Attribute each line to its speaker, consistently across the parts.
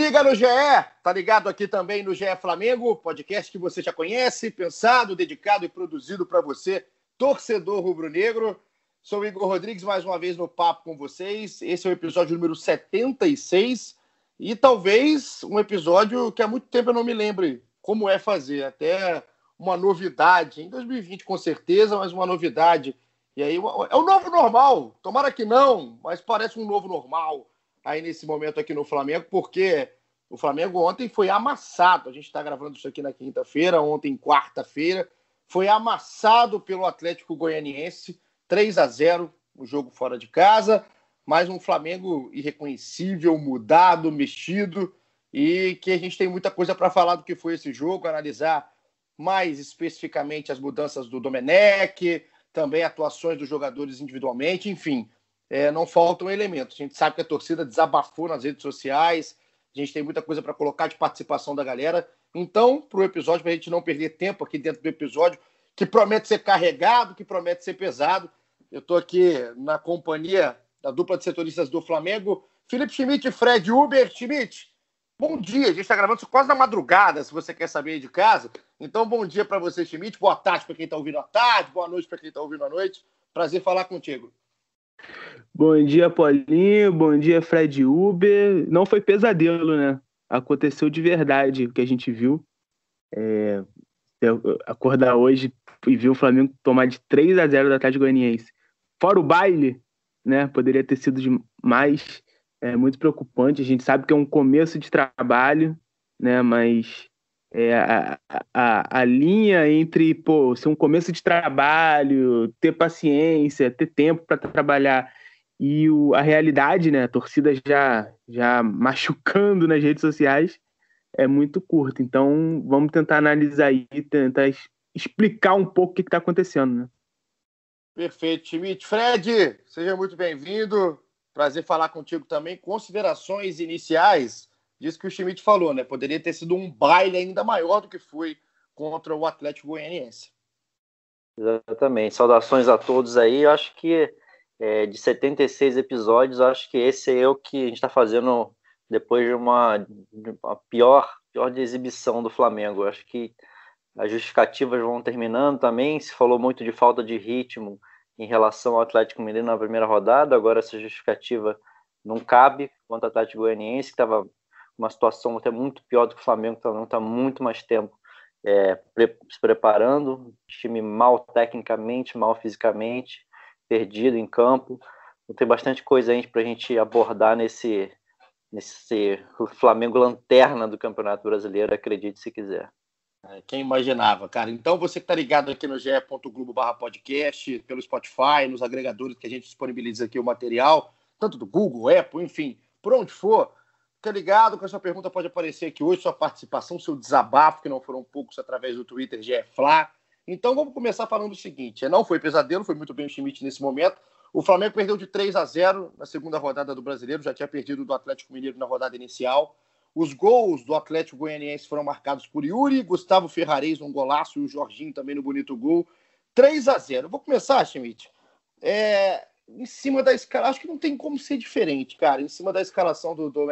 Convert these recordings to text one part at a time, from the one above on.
Speaker 1: Liga no GE, tá ligado aqui também no GE Flamengo, podcast que você já conhece, pensado, dedicado e produzido para você, torcedor rubro-negro. Sou Igor Rodrigues, mais uma vez no papo com vocês. Esse é o episódio número 76 e talvez um episódio que há muito tempo eu não me lembre como é fazer. Até uma novidade, em 2020 com certeza, mas uma novidade. E aí é o novo normal. Tomara que não, mas parece um novo normal aí nesse momento aqui no Flamengo, porque o Flamengo ontem foi amassado. A gente está gravando isso aqui na quinta-feira, ontem, quarta-feira, foi amassado pelo Atlético Goianiense, 3 a 0 o jogo fora de casa. Mais um Flamengo irreconhecível, mudado, mexido, e que a gente tem muita coisa para falar do que foi esse jogo, analisar mais especificamente as mudanças do Domenech, também atuações dos jogadores individualmente, enfim é, não faltam elementos. A gente sabe que a torcida desabafou nas redes sociais, a gente tem muita coisa para colocar de participação da galera. Então, para o episódio, para a gente não perder tempo aqui dentro do episódio, que promete ser carregado, que promete ser pesado, eu estou aqui na companhia da dupla de setoristas do Flamengo, Felipe Schmidt e Fred Uber. Schmidt, bom dia. A gente está gravando isso quase na madrugada, se você quer saber de casa. Então, bom dia para você, Schmidt. Boa tarde para quem está ouvindo à tarde, boa noite para quem está ouvindo à noite. Prazer falar contigo.
Speaker 2: Bom dia, Paulinho. Bom dia, Fred Uber. Não foi pesadelo, né? Aconteceu de verdade o que a gente viu. É, acordar hoje e ver o Flamengo tomar de 3 a 0 da Atlético Goianiense. Fora o baile, né? Poderia ter sido mais. É muito preocupante. A gente sabe que é um começo de trabalho, né? Mas é, a, a, a linha entre pô, ser um começo de trabalho, ter paciência, ter tempo para trabalhar e o, a realidade, né, a torcida já, já machucando nas redes sociais, é muito curta. Então, vamos tentar analisar e tentar explicar um pouco o que está acontecendo. Né?
Speaker 1: Perfeito, Schmidt. Fred, seja muito bem-vindo. Prazer falar contigo também. Considerações iniciais disso que o Schmidt falou, né? Poderia ter sido um baile ainda maior do que foi contra o Atlético Goianiense.
Speaker 3: Exatamente. Saudações a todos aí. Eu acho que é, de 76 episódios, acho que esse é o que a gente está fazendo depois de uma, de uma, pior, pior de exibição do Flamengo. Eu acho que as justificativas vão terminando também. Se falou muito de falta de ritmo em relação ao Atlético Mineiro na primeira rodada, agora essa justificativa não cabe contra o Atlético Goianiense, que estava uma situação até muito pior do que o Flamengo, que está muito mais tempo é, pre se preparando, time mal tecnicamente, mal fisicamente, perdido em campo. Então, tem bastante coisa aí para a gente abordar nesse, nesse Flamengo lanterna do Campeonato Brasileiro, acredite se quiser.
Speaker 1: É, quem imaginava, cara. Então, você que está ligado aqui no ge.globo barra podcast, pelo Spotify, nos agregadores que a gente disponibiliza aqui o material, tanto do Google, Apple, enfim, por onde for, Fica ligado que a sua pergunta pode aparecer aqui hoje, sua participação, seu desabafo, que não foram poucos através do Twitter de Flá. Então vamos começar falando o seguinte: não foi pesadelo, foi muito bem o Schmidt nesse momento. O Flamengo perdeu de 3 a 0 na segunda rodada do Brasileiro, já tinha perdido do Atlético Mineiro na rodada inicial. Os gols do Atlético Goianiense foram marcados por Yuri, Gustavo Ferrarez um golaço e o Jorginho também no bonito gol. 3 a 0 Vou começar, Schmidt. É, em cima da escala, acho que não tem como ser diferente, cara. Em cima da escalação do, do,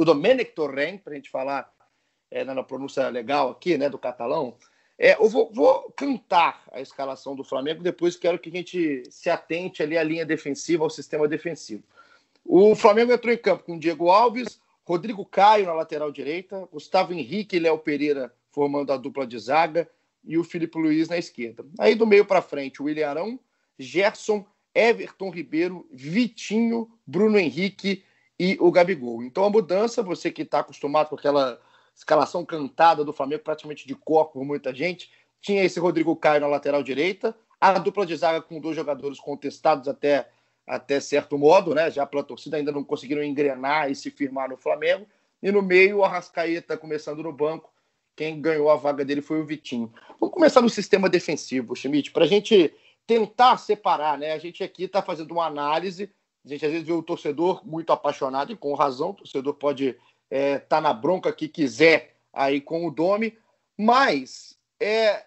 Speaker 1: do Domenic Torren, para a gente falar é, na pronúncia legal aqui, né, do catalão. É, eu vou, vou, cantar a escalação do Flamengo, depois quero que a gente se atente ali à linha defensiva, ao sistema defensivo. O Flamengo entrou em campo com Diego Alves, Rodrigo Caio na lateral direita, Gustavo Henrique e Léo Pereira formando a dupla de zaga e o Felipe Luiz na esquerda. Aí do meio para frente, o William Arão, Gerson Everton Ribeiro, Vitinho, Bruno Henrique e o Gabigol. Então a mudança, você que está acostumado com aquela escalação cantada do Flamengo, praticamente de cor por muita gente, tinha esse Rodrigo Caio na lateral direita, a dupla de zaga com dois jogadores contestados até, até certo modo, né? Já pela torcida ainda não conseguiram engrenar e se firmar no Flamengo. E no meio, o Arrascaeta começando no banco, quem ganhou a vaga dele foi o Vitinho. Vamos começar no sistema defensivo, Schmidt, para a gente tentar separar, né? A gente aqui está fazendo uma análise, a gente às vezes vê o torcedor muito apaixonado e com razão, o torcedor pode estar é, tá na bronca que quiser aí com o Domi, mas é,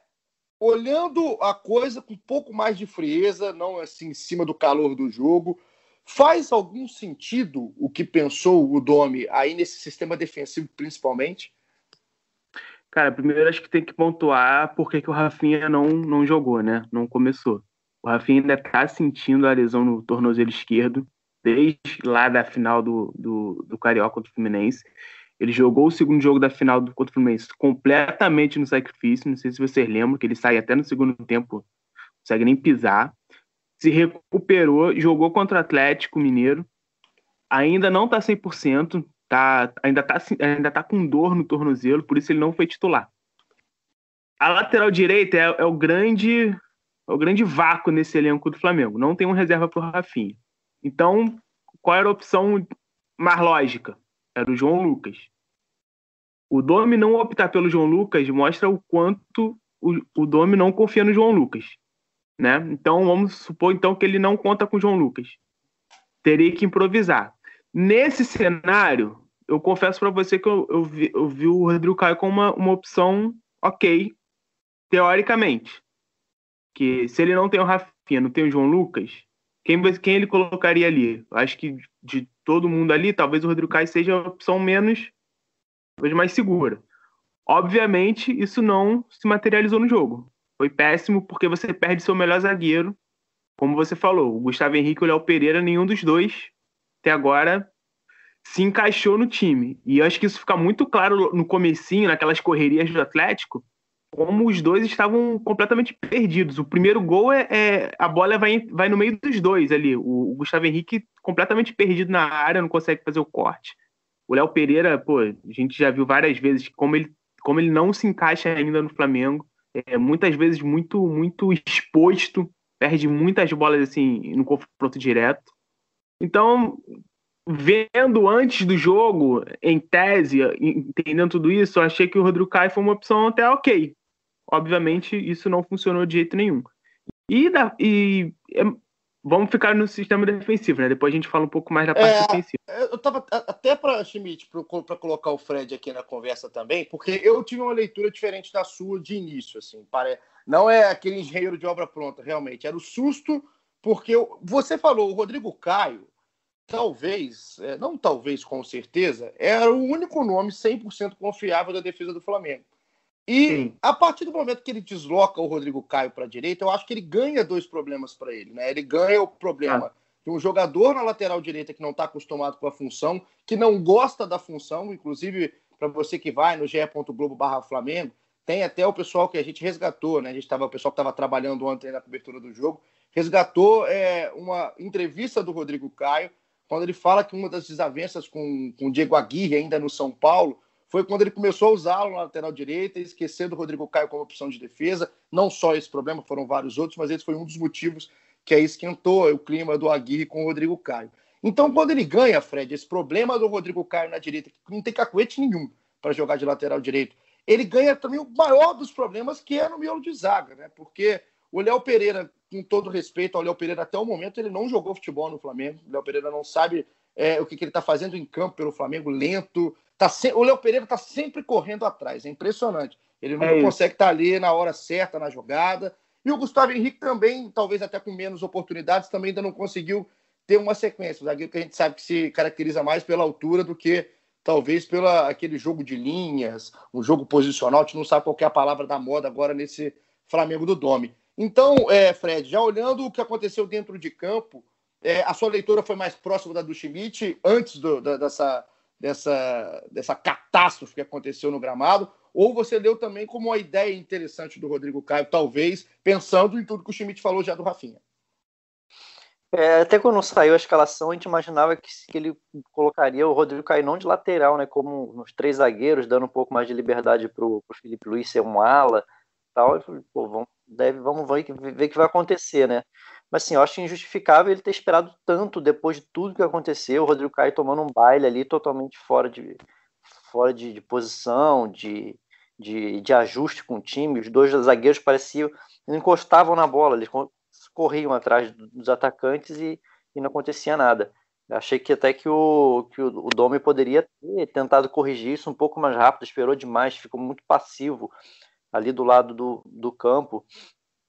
Speaker 1: olhando a coisa com um pouco mais de frieza, não assim em cima do calor do jogo, faz algum sentido o que pensou o Domi aí nesse sistema defensivo principalmente?
Speaker 2: Cara, primeiro acho que tem que pontuar por que o Rafinha não, não jogou, né? Não começou. O Rafinha ainda tá sentindo a lesão no tornozelo esquerdo, desde lá da final do, do, do Carioca contra o Fluminense. Ele jogou o segundo jogo da final do contra o Fluminense completamente no sacrifício. Não sei se vocês lembram que ele sai até no segundo tempo, não consegue nem pisar. Se recuperou, jogou contra o Atlético Mineiro. Ainda não tá 100%, tá, ainda, tá, ainda tá com dor no tornozelo, por isso ele não foi titular. A lateral direita é, é o grande é o grande vácuo nesse elenco do Flamengo. Não tem um reserva para o Rafinha. Então, qual era a opção mais lógica? Era o João Lucas. O Domi não optar pelo João Lucas mostra o quanto o, o Domi não confia no João Lucas. Né? Então, vamos supor então que ele não conta com o João Lucas. Teria que improvisar. Nesse cenário, eu confesso para você que eu, eu, vi, eu, vi, o Rodrigo Caio como uma, uma opção ok, teoricamente. Que se ele não tem o Rafinha, não tem o João Lucas, quem, quem ele colocaria ali? Acho que de todo mundo ali, talvez o Rodrigo Caio seja a opção menos, talvez mais segura. Obviamente, isso não se materializou no jogo. Foi péssimo porque você perde seu melhor zagueiro. Como você falou, o Gustavo Henrique e o Léo Pereira, nenhum dos dois até agora se encaixou no time. E eu acho que isso fica muito claro no comecinho, naquelas correrias do Atlético, como os dois estavam completamente perdidos. O primeiro gol é, é a bola vai, vai no meio dos dois ali. O, o, Gustavo Henrique completamente perdido na área, não consegue fazer o corte. O Léo Pereira, pô, a gente já viu várias vezes como ele, como ele não se encaixa ainda no Flamengo. É, muitas vezes muito muito exposto, perde muitas bolas assim no confronto direto. Então, vendo antes do jogo, em tese, entendendo tudo isso, eu achei que o Rodrigo Caio foi uma opção até ok. Obviamente, isso não funcionou de jeito nenhum. E, da, e é, vamos ficar no sistema defensivo, né? Depois a gente fala um pouco mais da parte é, defensiva.
Speaker 1: Eu tava até para Schmidt, para colocar o Fred aqui na conversa também, porque eu tive uma leitura diferente da sua de início, assim. Pare... Não é aquele engenheiro de obra pronta, realmente. Era o susto, porque eu... você falou, o Rodrigo Caio, talvez, é, não talvez, com certeza, era o único nome 100% confiável da defesa do Flamengo. E Sim. a partir do momento que ele desloca o Rodrigo Caio para a direita, eu acho que ele ganha dois problemas para ele. Né? Ele ganha o problema ah. de um jogador na lateral direita que não está acostumado com a função, que não gosta da função, inclusive para você que vai no ge.globo barra Flamengo, tem até o pessoal que a gente resgatou, né? A gente tava, o pessoal que estava trabalhando ontem na cobertura do jogo, resgatou é, uma entrevista do Rodrigo Caio, quando ele fala que uma das desavenças com, com o Diego Aguirre, ainda no São Paulo, foi quando ele começou a usá-lo na lateral direita, esquecendo o Rodrigo Caio como opção de defesa. Não só esse problema, foram vários outros, mas esse foi um dos motivos que aí esquentou o clima do Aguirre com o Rodrigo Caio. Então, quando ele ganha, Fred, esse problema do Rodrigo Caio na direita, que não tem cacuete nenhum para jogar de lateral direito, ele ganha também o maior dos problemas, que é no miolo de zaga, né? Porque o Léo Pereira, com todo respeito ao Léo Pereira, até o momento ele não jogou futebol no Flamengo. O Léo Pereira não sabe é, o que, que ele está fazendo em campo pelo Flamengo, lento, Tá se... O Léo Pereira está sempre correndo atrás, é impressionante. Ele não é consegue estar tá ali na hora certa na jogada. E o Gustavo Henrique também, talvez até com menos oportunidades, também ainda não conseguiu ter uma sequência. O zagueiro que a gente sabe que se caracteriza mais pela altura do que talvez pelo aquele jogo de linhas, um jogo posicional. A gente não sabe qual é a palavra da moda agora nesse Flamengo do Domi. Então, é, Fred, já olhando o que aconteceu dentro de campo, é, a sua leitura foi mais próxima da do Schmidt antes do, da, dessa dessa, dessa catástrofe que aconteceu no gramado, ou você leu também como uma ideia interessante do Rodrigo Caio, talvez, pensando em tudo que o Schmidt falou já do Rafinha?
Speaker 3: É, até quando saiu a escalação, a gente imaginava que, que, ele colocaria o Rodrigo Caio não de lateral, né, como nos três zagueiros, dando um pouco mais de liberdade para o Felipe Luiz ser um ala. Tal. Eu falei, pô, vamos, deve, vamos ver o que vai acontecer, né? Mas assim, eu acho injustificável ele ter esperado tanto depois de tudo que aconteceu, o Rodrigo Caio tomando um baile ali totalmente fora de, fora de, de posição, de, de, de ajuste com o time. Os dois zagueiros pareciam encostavam na bola, eles corriam atrás dos atacantes e, e não acontecia nada. Achei que até que o, que o, o Domi poderia ter tentado corrigir isso um pouco mais rápido, esperou demais, ficou muito passivo ali do lado do, do campo.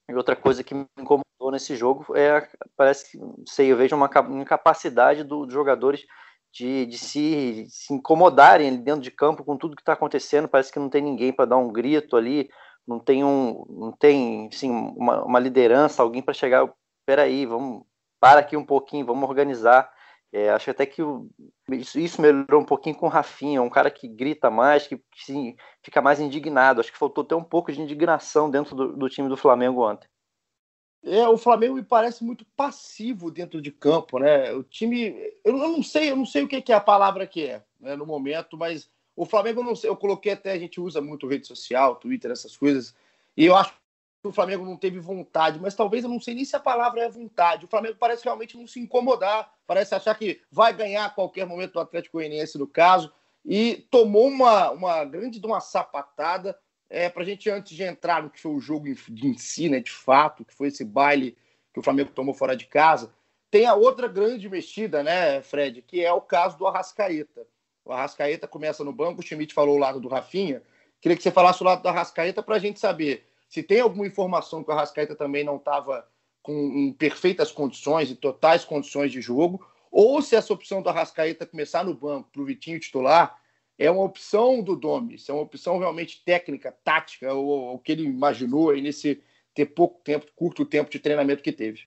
Speaker 3: E outra coisa que me incomodou nesse jogo é, parece que, sei, eu vejo uma incapacidade do, dos jogadores de, de se, se incomodarem dentro de campo com tudo que está acontecendo. Parece que não tem ninguém para dar um grito ali, não tem um, não tem, assim, uma, uma liderança, alguém para chegar. Peraí, vamos para aqui um pouquinho, vamos organizar. É, acho até que o, isso, isso, melhorou um pouquinho com o Rafinha, um cara que grita mais, que, que sim, fica mais indignado. Acho que faltou até um pouco de indignação dentro do, do, time do Flamengo ontem.
Speaker 1: É, o Flamengo me parece muito passivo dentro de campo, né? O time, eu, não sei, eu não sei o que, que é a palavra que é né, no momento, mas o Flamengo eu não sei, eu coloquei até a gente usa muito rede social, Twitter, essas coisas, e eu acho o Flamengo não teve vontade, mas talvez eu não sei nem se a palavra é vontade. O Flamengo parece realmente não se incomodar, parece achar que vai ganhar a qualquer momento do Atlético Goianiense, no caso, e tomou uma, uma grande uma sapatada. É, para a gente, antes de entrar no que foi o jogo em si, né, de fato, que foi esse baile que o Flamengo tomou fora de casa, tem a outra grande mexida, né, Fred, que é o caso do Arrascaeta. O Arrascaeta começa no banco, o Schmidt falou o lado do Rafinha. Queria que você falasse o lado do Arrascaeta para a gente saber se tem alguma informação que o Arrascaeta também não estava em perfeitas condições, em totais condições de jogo, ou se essa opção do Arrascaeta começar no banco para o Vitinho titular é uma opção do Domi, é uma opção realmente técnica, tática, ou o que ele imaginou aí nesse ter pouco tempo, curto tempo de treinamento que teve.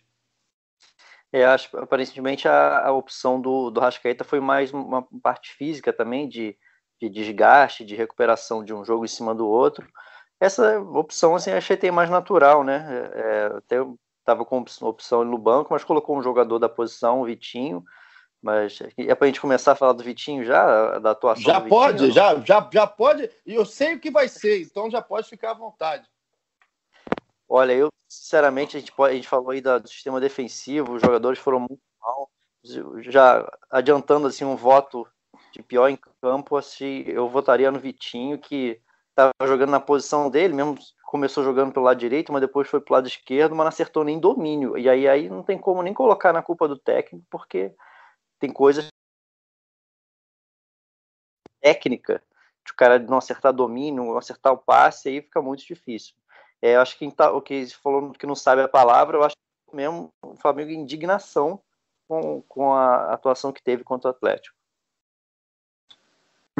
Speaker 3: É, acho aparentemente a, a opção do, do Rascaeta foi mais uma parte física também, de, de desgaste, de recuperação de um jogo em cima do outro. Essa opção, assim, achei até mais natural, né? É, até estava com opção no banco, mas colocou um jogador da posição, o Vitinho. Mas é para a gente começar a falar do Vitinho já, da atuação
Speaker 1: Já pode, Vitinho, já, já, já pode. E eu sei o que vai ser, então já pode ficar à vontade.
Speaker 3: Olha, eu, sinceramente, a gente, pode, a gente falou aí do sistema defensivo, os jogadores foram muito mal. Já adiantando assim um voto de pior em campo, assim, eu votaria no Vitinho, que estava jogando na posição dele, mesmo começou jogando pelo lado direito, mas depois foi pro lado esquerdo, mas não acertou nem domínio. E aí, aí não tem como nem colocar na culpa do técnico, porque tem coisas técnica de o cara não acertar domínio, não acertar o passe, aí fica muito difícil. É, eu acho que tá, o que falou que não sabe a palavra, eu acho mesmo o Flamengo indignação com, com a atuação que teve contra o Atlético.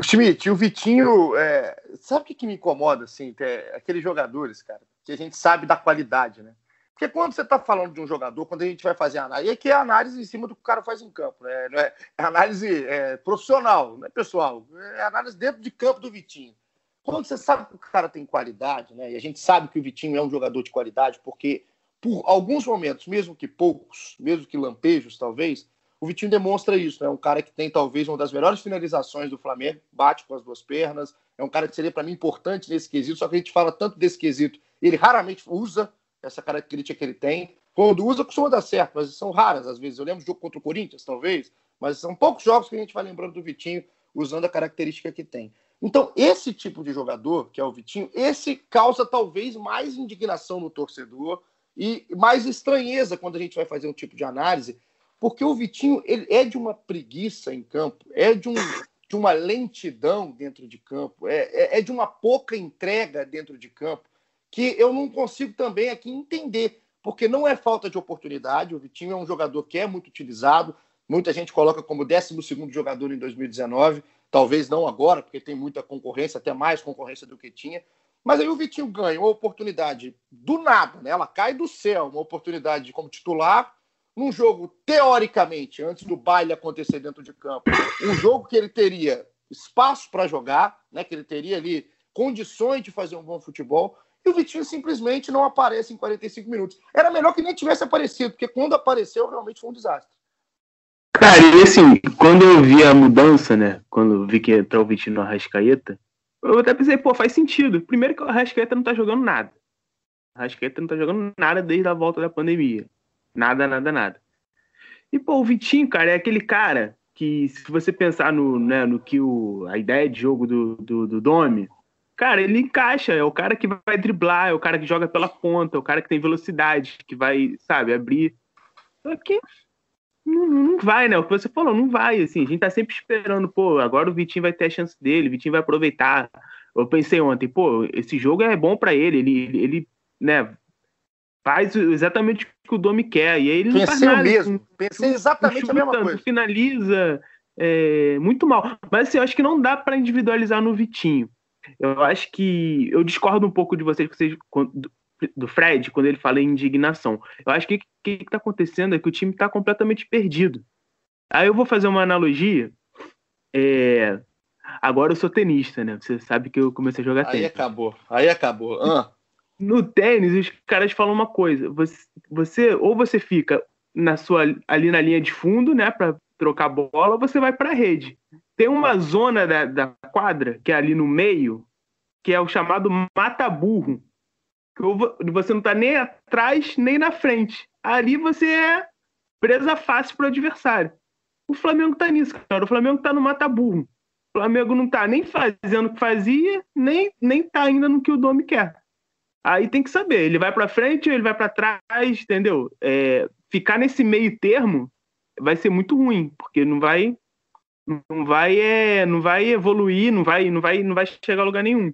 Speaker 1: Schmidt, o Vitinho, é... sabe o que, que, me incomoda, assim? É aqueles jogadores, cara, que a gente sabe da qualidade, né? Porque quando você está falando de um jogador, quando a gente vai fazer análise, e aqui é análise em cima do que o cara faz em campo, né? Não é, é análise é, profissional, não é pessoal, é análise dentro de campo do Vitinho. Quando você sabe que o cara tem qualidade, né? E a gente sabe que o Vitinho é um jogador de qualidade, porque por alguns momentos, mesmo que poucos, mesmo que lampejos, talvez, o Vitinho demonstra isso, é né? um cara que tem talvez uma das melhores finalizações do Flamengo, bate com as duas pernas, é um cara que seria para mim importante nesse quesito, só que a gente fala tanto desse quesito, ele raramente usa essa característica que ele tem. Quando usa, costuma dar certo, mas são raras às vezes. Eu lembro do jogo contra o Corinthians, talvez, mas são poucos jogos que a gente vai lembrando do Vitinho usando a característica que tem. Então, esse tipo de jogador, que é o Vitinho, esse causa talvez mais indignação no torcedor e mais estranheza quando a gente vai fazer um tipo de análise, porque o Vitinho ele é de uma preguiça em campo, é de, um, de uma lentidão dentro de campo, é, é, é de uma pouca entrega dentro de campo, que eu não consigo também aqui entender, porque não é falta de oportunidade. O Vitinho é um jogador que é muito utilizado, muita gente coloca como 12 jogador em 2019, talvez não agora, porque tem muita concorrência, até mais concorrência do que tinha. Mas aí o Vitinho ganha uma oportunidade do nada, né? ela cai do céu, uma oportunidade como titular num jogo, teoricamente, antes do baile acontecer dentro de campo, um jogo que ele teria espaço para jogar, né, que ele teria ali condições de fazer um bom futebol, e o Vitinho simplesmente não aparece em 45 minutos. Era melhor que nem tivesse aparecido, porque quando apareceu, realmente foi um desastre.
Speaker 2: Cara, e assim, quando eu vi a mudança, né, quando eu vi que entrou o Vitinho no Arrascaeta, eu até pensei, pô, faz sentido. Primeiro que o Arrascaeta não tá jogando nada. O Arrascaeta não tá jogando nada desde a volta da pandemia. Nada, nada, nada. E, pô, o Vitinho, cara, é aquele cara que, se você pensar no, né, no que o, a ideia de jogo do, do, do Domi, cara, ele encaixa, é o cara que vai driblar, é o cara que joga pela ponta, é o cara que tem velocidade, que vai, sabe, abrir. Só que não, não vai, né? O que você falou, não vai, assim, a gente tá sempre esperando, pô, agora o Vitinho vai ter a chance dele, o Vitinho vai aproveitar. Eu pensei ontem, pô, esse jogo é bom para ele, ele, ele, né, faz exatamente o que o Domi quer, e aí ele
Speaker 1: Pensei
Speaker 2: não faz nada.
Speaker 1: mesmo, pensei exatamente
Speaker 2: chuta,
Speaker 1: a mesma coisa.
Speaker 2: finaliza, é, muito mal. Mas assim, eu acho que não dá para individualizar no Vitinho. Eu acho que eu discordo um pouco de vocês, vocês do, Fred, quando ele fala em indignação. Eu acho que o que está acontecendo é que o time está completamente perdido. Aí eu vou fazer uma analogia. É, agora eu sou tenista, né? Você sabe que eu comecei a jogar
Speaker 1: Aí
Speaker 2: tênis.
Speaker 1: acabou, aí acabou. Ah,
Speaker 2: No tênis, os caras falam uma coisa. Você, você ou você fica na sua ali na linha de fundo, né, para trocar bola, ou você vai para a rede. Tem uma zona da, da quadra que é ali no meio, que é o chamado mata-burro. Você não tá nem atrás nem na frente. Ali você é presa fácil pro adversário. O Flamengo tá nisso, cara. O Flamengo tá no mata-burro. O Flamengo não tá nem fazendo o que fazia, nem, nem tá ainda no que o Domi quer. Aí tem que saber, ele vai para frente ou ele vai para trás, entendeu? É, ficar nesse meio termo vai ser muito ruim, porque não vai não vai é, não vai evoluir, não vai não vai não vai chegar a lugar nenhum.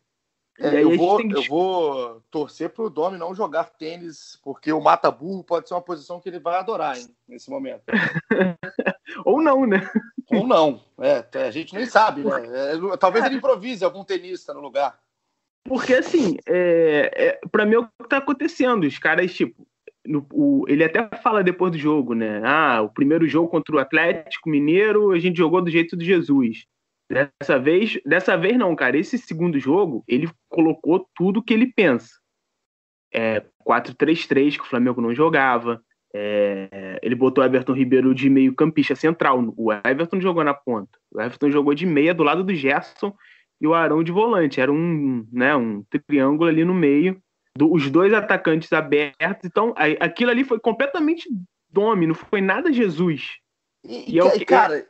Speaker 1: é, eu, vou,
Speaker 2: que
Speaker 1: eu vou torcer pro Domi não jogar tênis, porque o mata-burro pode ser uma posição que ele vai adorar hein, nesse momento.
Speaker 2: Ou não, né?
Speaker 1: Ou não. É, a gente nem sabe, né? É, talvez ele improvise algum tenista no lugar.
Speaker 2: Porque assim, é, é, para mim é o que tá acontecendo. Os caras, tipo, no- o- ele até fala depois do jogo, né? Ah, o primeiro jogo contra o Atlético Mineiro a gente jogou do jeito do Jesus. Dessa vez, dessa vez não, cara. Esse segundo jogo, ele colocou tudo que ele pensa. É 4-3-3, que o Flamengo não jogava. É, ele botou o Everton Ribeiro de meio campista central. O Everton jogou na ponta. O Everton jogou de meia do lado do Gerson e o Arão de volante. Era um, né, um triângulo ali no meio. Do- os dois atacantes abertos. Então, aí, aquilo ali foi completamente dome, não foi nada Jesus.
Speaker 1: E,
Speaker 2: E é o que-
Speaker 1: cara,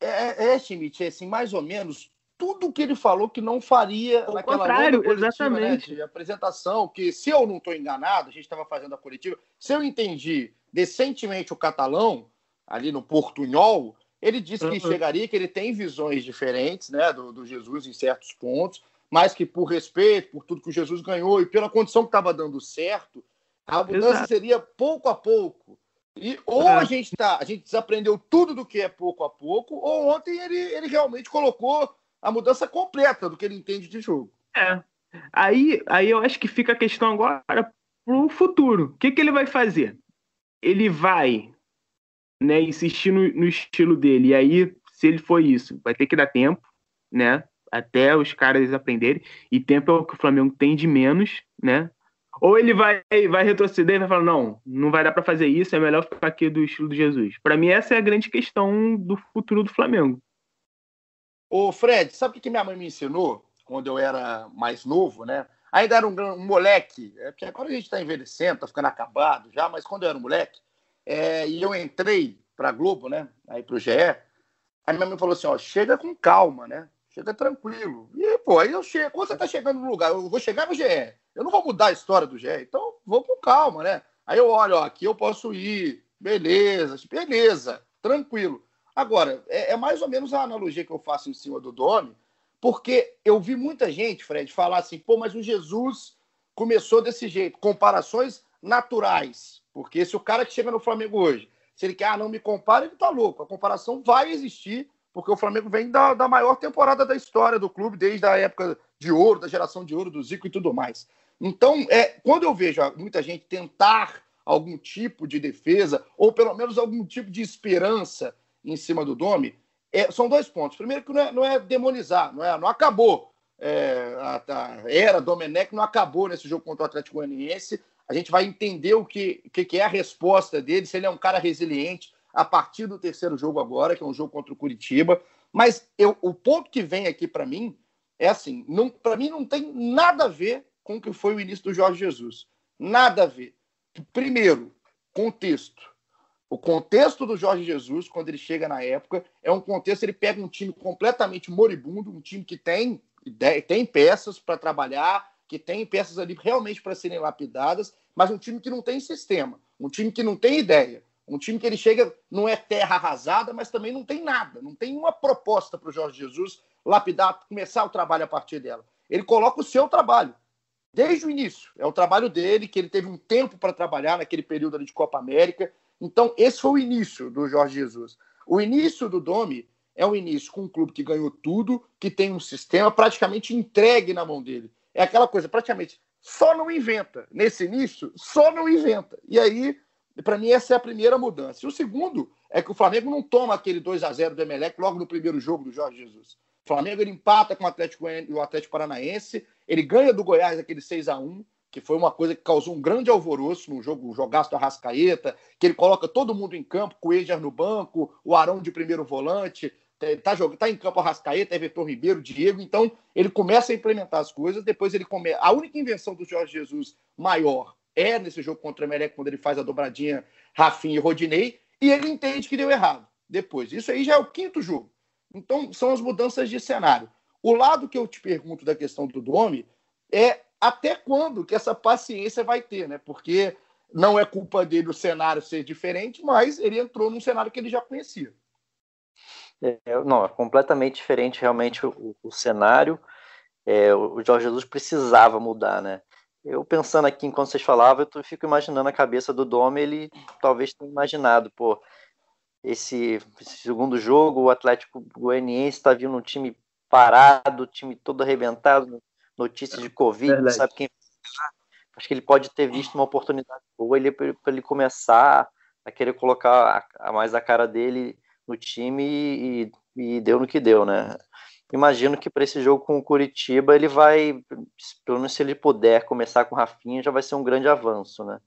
Speaker 1: é, é, Schmidt, é assim, mais ou menos tudo que ele falou que não faria
Speaker 2: Ao
Speaker 1: naquela
Speaker 2: contrário,
Speaker 1: coletiva,
Speaker 2: exatamente.
Speaker 1: Né, de apresentação, que se eu não estou enganado, a gente estava fazendo a coletiva, se eu entendi decentemente o catalão, ali no Portunhol, ele disse que
Speaker 2: Uhum.
Speaker 1: chegaria, que ele tem visões diferentes né, do, do Jesus em certos pontos, mas que por respeito, por tudo que o Jesus ganhou e pela condição que estava dando certo, a mudança
Speaker 2: Exato.
Speaker 1: seria pouco a pouco. E ou
Speaker 2: É.
Speaker 1: a gente tá, a gente desaprendeu tudo do que é pouco a pouco, ou ontem ele, ele realmente colocou a mudança completa do que ele entende de jogo.
Speaker 2: É. Aí, aí eu acho que fica a questão agora pro futuro. O que, que ele vai fazer? Ele vai né, insistir no, no estilo dele. E aí, se ele for isso, vai ter que dar tempo, né? Até os caras aprenderem. E tempo é o que o Flamengo tem de menos, né? Ou ele vai, vai retroceder e vai falar: não, não vai dar para fazer isso, é melhor ficar aqui do estilo de Jesus. Para mim, essa é a grande questão do futuro do Flamengo.
Speaker 1: Ô, Fred, sabe o que minha mãe me ensinou quando eu era mais novo, né? Ainda era um, um moleque, é porque agora a gente está envelhecendo, tá ficando acabado já, mas quando eu era um moleque, é, e eu entrei para Globo, né? Aí pro GE, aí minha mãe falou assim: ó, chega com calma, né? Chega tranquilo. E, pô, aí eu chego. Quando você tá chegando no lugar, eu vou chegar no GE. Eu não vou mudar a história do GE, então vou com calma, né? Aí eu olho, ó, aqui eu posso ir, beleza, beleza, tranquilo. Agora, é, é mais ou menos a analogia que eu faço em cima do Domi, porque eu vi muita gente, Fred, falar assim, pô, mas o Jesus começou desse jeito, comparações naturais. Porque se o cara que chega no Flamengo hoje, se ele quer, ah, não me compara, ele tá louco. A comparação vai existir, porque o Flamengo vem da, da maior temporada da história do clube, desde a época de ouro, da geração de ouro do Zico e tudo mais. Então, é, quando eu vejo muita gente tentar algum tipo de defesa, ou pelo menos algum tipo de esperança em cima do Domi, é, são dois pontos. Primeiro, que não é, não é demonizar, não, é, não acabou. É, a, a era Domenech não acabou nesse jogo contra o Atlético Goianiense. A gente vai entender o que, o que é a resposta dele, se ele é um cara resiliente a partir do terceiro jogo agora, que é um jogo contra o Curitiba. Mas eu, o ponto que vem aqui para mim é assim: para mim não tem nada a ver com o que foi o início do Jorge Jesus. Nada a ver. Primeiro, contexto. O contexto do Jorge Jesus, quando ele chega na época, é um contexto, ele pega um time completamente moribundo, um time que tem tem peças para trabalhar, que tem peças ali realmente para serem lapidadas, mas um time que não tem sistema, um time que não tem ideia, um time que ele chega, não é terra arrasada, mas também não tem nada, não tem uma proposta para o Jorge Jesus lapidar, começar o trabalho a partir dela. Ele coloca o seu trabalho, desde o início. É o trabalho dele, que ele teve um tempo para trabalhar naquele período ali de Copa América. Então, esse foi o início do Jorge Jesus. O início do Domi é um início com um clube que ganhou tudo, que tem um sistema praticamente entregue na mão dele. É aquela coisa, praticamente, só não inventa. Nesse início, só não inventa. E aí, para mim, essa é a primeira mudança. E o segundo é que o Flamengo não toma aquele 2 a 0 do Emelec logo no primeiro jogo do Jorge Jesus. O Flamengo ele empata com o Atlético, o Atlético Paranaense, ele ganha do Goiás aquele 6 a 1 que foi uma coisa que causou um grande alvoroço no jogo, o jogaço da Rascaeta, que ele coloca todo mundo em campo, com o Edgar no banco, o Arão de primeiro volante, tá, jogando, tá em campo a Rascaeta, Everton Ribeiro, Diego, então ele começa a implementar as coisas, depois ele começa. A única invenção do Jorge Jesus maior é nesse jogo contra o Emelec, quando ele faz a dobradinha Rafinha e Rodinei, e ele entende que deu errado depois. Isso aí já é o quinto jogo. Então, são as mudanças de cenário. O lado que eu te pergunto da questão do Domi é até quando que essa paciência vai ter, né? Porque não é culpa dele o cenário ser diferente, mas ele entrou num cenário que ele já conhecia.
Speaker 3: É, não, é completamente diferente realmente o, o cenário. É, o Jorge Jesus precisava mudar, né? Eu pensando aqui enquanto vocês falavam, eu fico imaginando a cabeça do Dome, ele talvez tenha imaginado, pô, esse, esse segundo jogo, o Atlético Goianiense está vindo um time parado, time todo arrebentado, notícias de Covid, sabe quem. Acho que ele pode ter visto uma oportunidade boa para ele começar a querer colocar a, a mais a cara dele no time e, e deu no que deu, né? Imagino que para esse jogo com o Curitiba ele vai, pelo menos se ele puder começar com o Rafinha, já vai ser um grande avanço, né?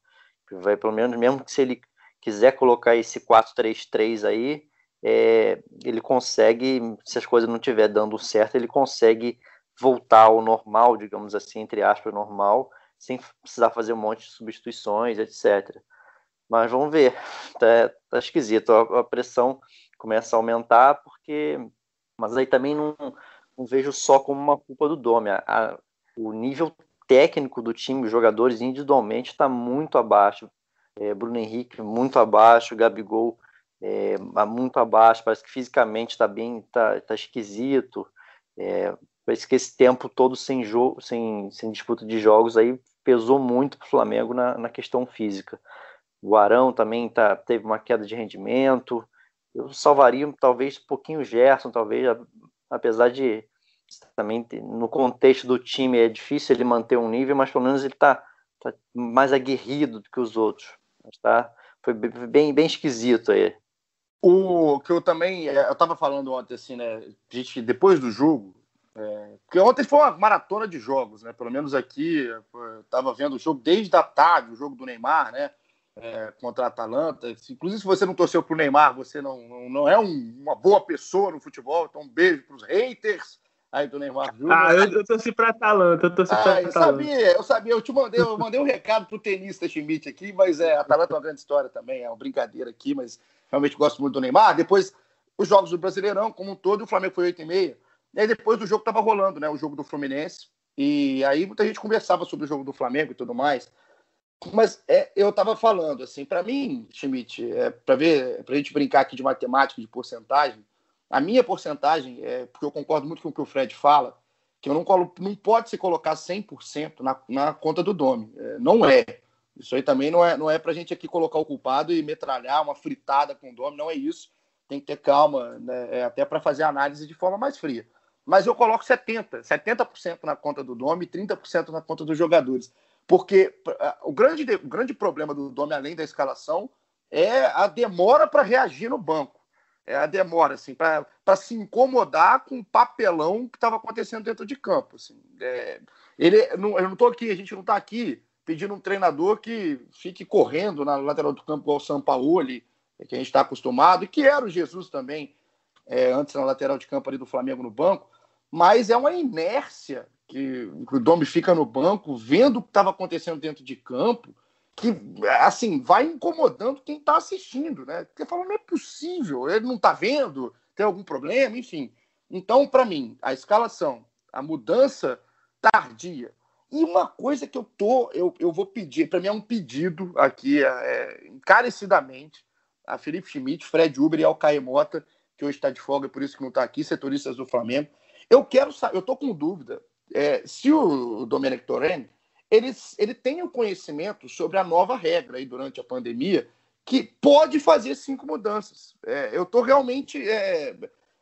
Speaker 3: Vai pelo menos, mesmo que se ele quiser colocar esse 4-3-3 aí, é, ele consegue, se as coisas não estiver dando certo, ele consegue voltar ao normal, digamos assim, entre aspas, normal, sem precisar fazer um monte de substituições, etc. Mas vamos ver, tá, tá esquisito, a, a pressão começa a aumentar, porque. Mas aí também não, não vejo só como uma culpa do Dome. A, a, o nível técnico do time, os jogadores individualmente, está muito abaixo. É, Bruno Henrique muito abaixo, Gabigol é, muito abaixo, parece que fisicamente está bem, está tá esquisito. É, parece que esse tempo todo sem jogo, sem, sem disputa de jogos aí pesou muito para o Flamengo na, na questão física. O Arão também tá, teve uma queda de rendimento eu salvaria talvez um pouquinho o Gerson, talvez, apesar de também no contexto do time é difícil ele manter um nível, mas pelo menos ele está tá mais aguerrido do que os outros. Tá? Foi bem, bem esquisito aí.
Speaker 1: O que eu também. É, eu estava falando ontem, assim, né? Gente, depois do jogo. É, porque ontem foi uma maratona de jogos, né? Pelo menos aqui, eu estava vendo o jogo desde a tarde, o jogo do Neymar, né? É, contra a Atalanta. Inclusive, se você não torceu para o Neymar, você não, não, não é um, uma boa pessoa no futebol. Então, um beijo para os haters aí do Neymar
Speaker 2: Júnior. Ah, eu, eu torci para a Atalanta, eu torci ah, para
Speaker 1: eu sabia, eu sabia, eu te mandei, eu mandei um recado pro tenista Schmidt aqui, mas é, a Atalanta é uma grande história também, é uma brincadeira aqui, mas realmente gosto muito do Neymar. Depois, os jogos do Brasileirão, como um todo, o Flamengo foi 8 e meia. E aí depois do jogo estava rolando, né, o jogo do Fluminense, e aí muita gente conversava sobre o jogo do Flamengo e tudo mais. Mas é, eu estava falando, assim, para mim, Schmidt, é, para ver, para a gente brincar aqui de matemática, de porcentagem, a minha porcentagem, é, porque eu concordo muito com o que o Fred fala, que eu não, colo, não pode se colocar 100% na, na conta do Domi. É, não é. Isso aí também não é, não é para a gente aqui colocar o culpado e metralhar uma fritada com o Domi, não é isso. Tem que ter calma, né, é, até para fazer análise de forma mais fria. Mas eu coloco 70%, 70% na conta do Domi e 30% na conta dos jogadores. Porque o grande, o grande problema do Dome, além da escalação, é a demora para reagir no banco. É a demora, assim, para se incomodar com o papelão que estava acontecendo dentro de campo. Assim. É, ele, não, eu não estou aqui, a gente não está aqui pedindo um treinador que fique correndo na lateral do campo igual o Sampaoli, que a gente está acostumado, e que era o Jesus também, é, antes na lateral de campo ali do Flamengo no banco, mas é uma inércia que o Domi fica no banco, vendo o que estava acontecendo dentro de campo, que assim vai incomodando quem está assistindo, né? Porque fala, não é possível, ele não está vendo, tem algum problema, enfim. Então, para mim, a escalação, a mudança tardia. E uma coisa que eu tô, eu, eu vou pedir, para mim é um pedido aqui, é, encarecidamente, a Felipe Schmidt, Fred Uber e Alcaê Mota, que hoje está de folga, por isso que não está aqui, setoristas do Flamengo. Eu quero saber, eu estou com dúvida, é, se o Domenic Torrent, ele, ele tem o um conhecimento sobre a nova regra aí durante a pandemia, que pode fazer cinco mudanças. É, eu estou realmente. É,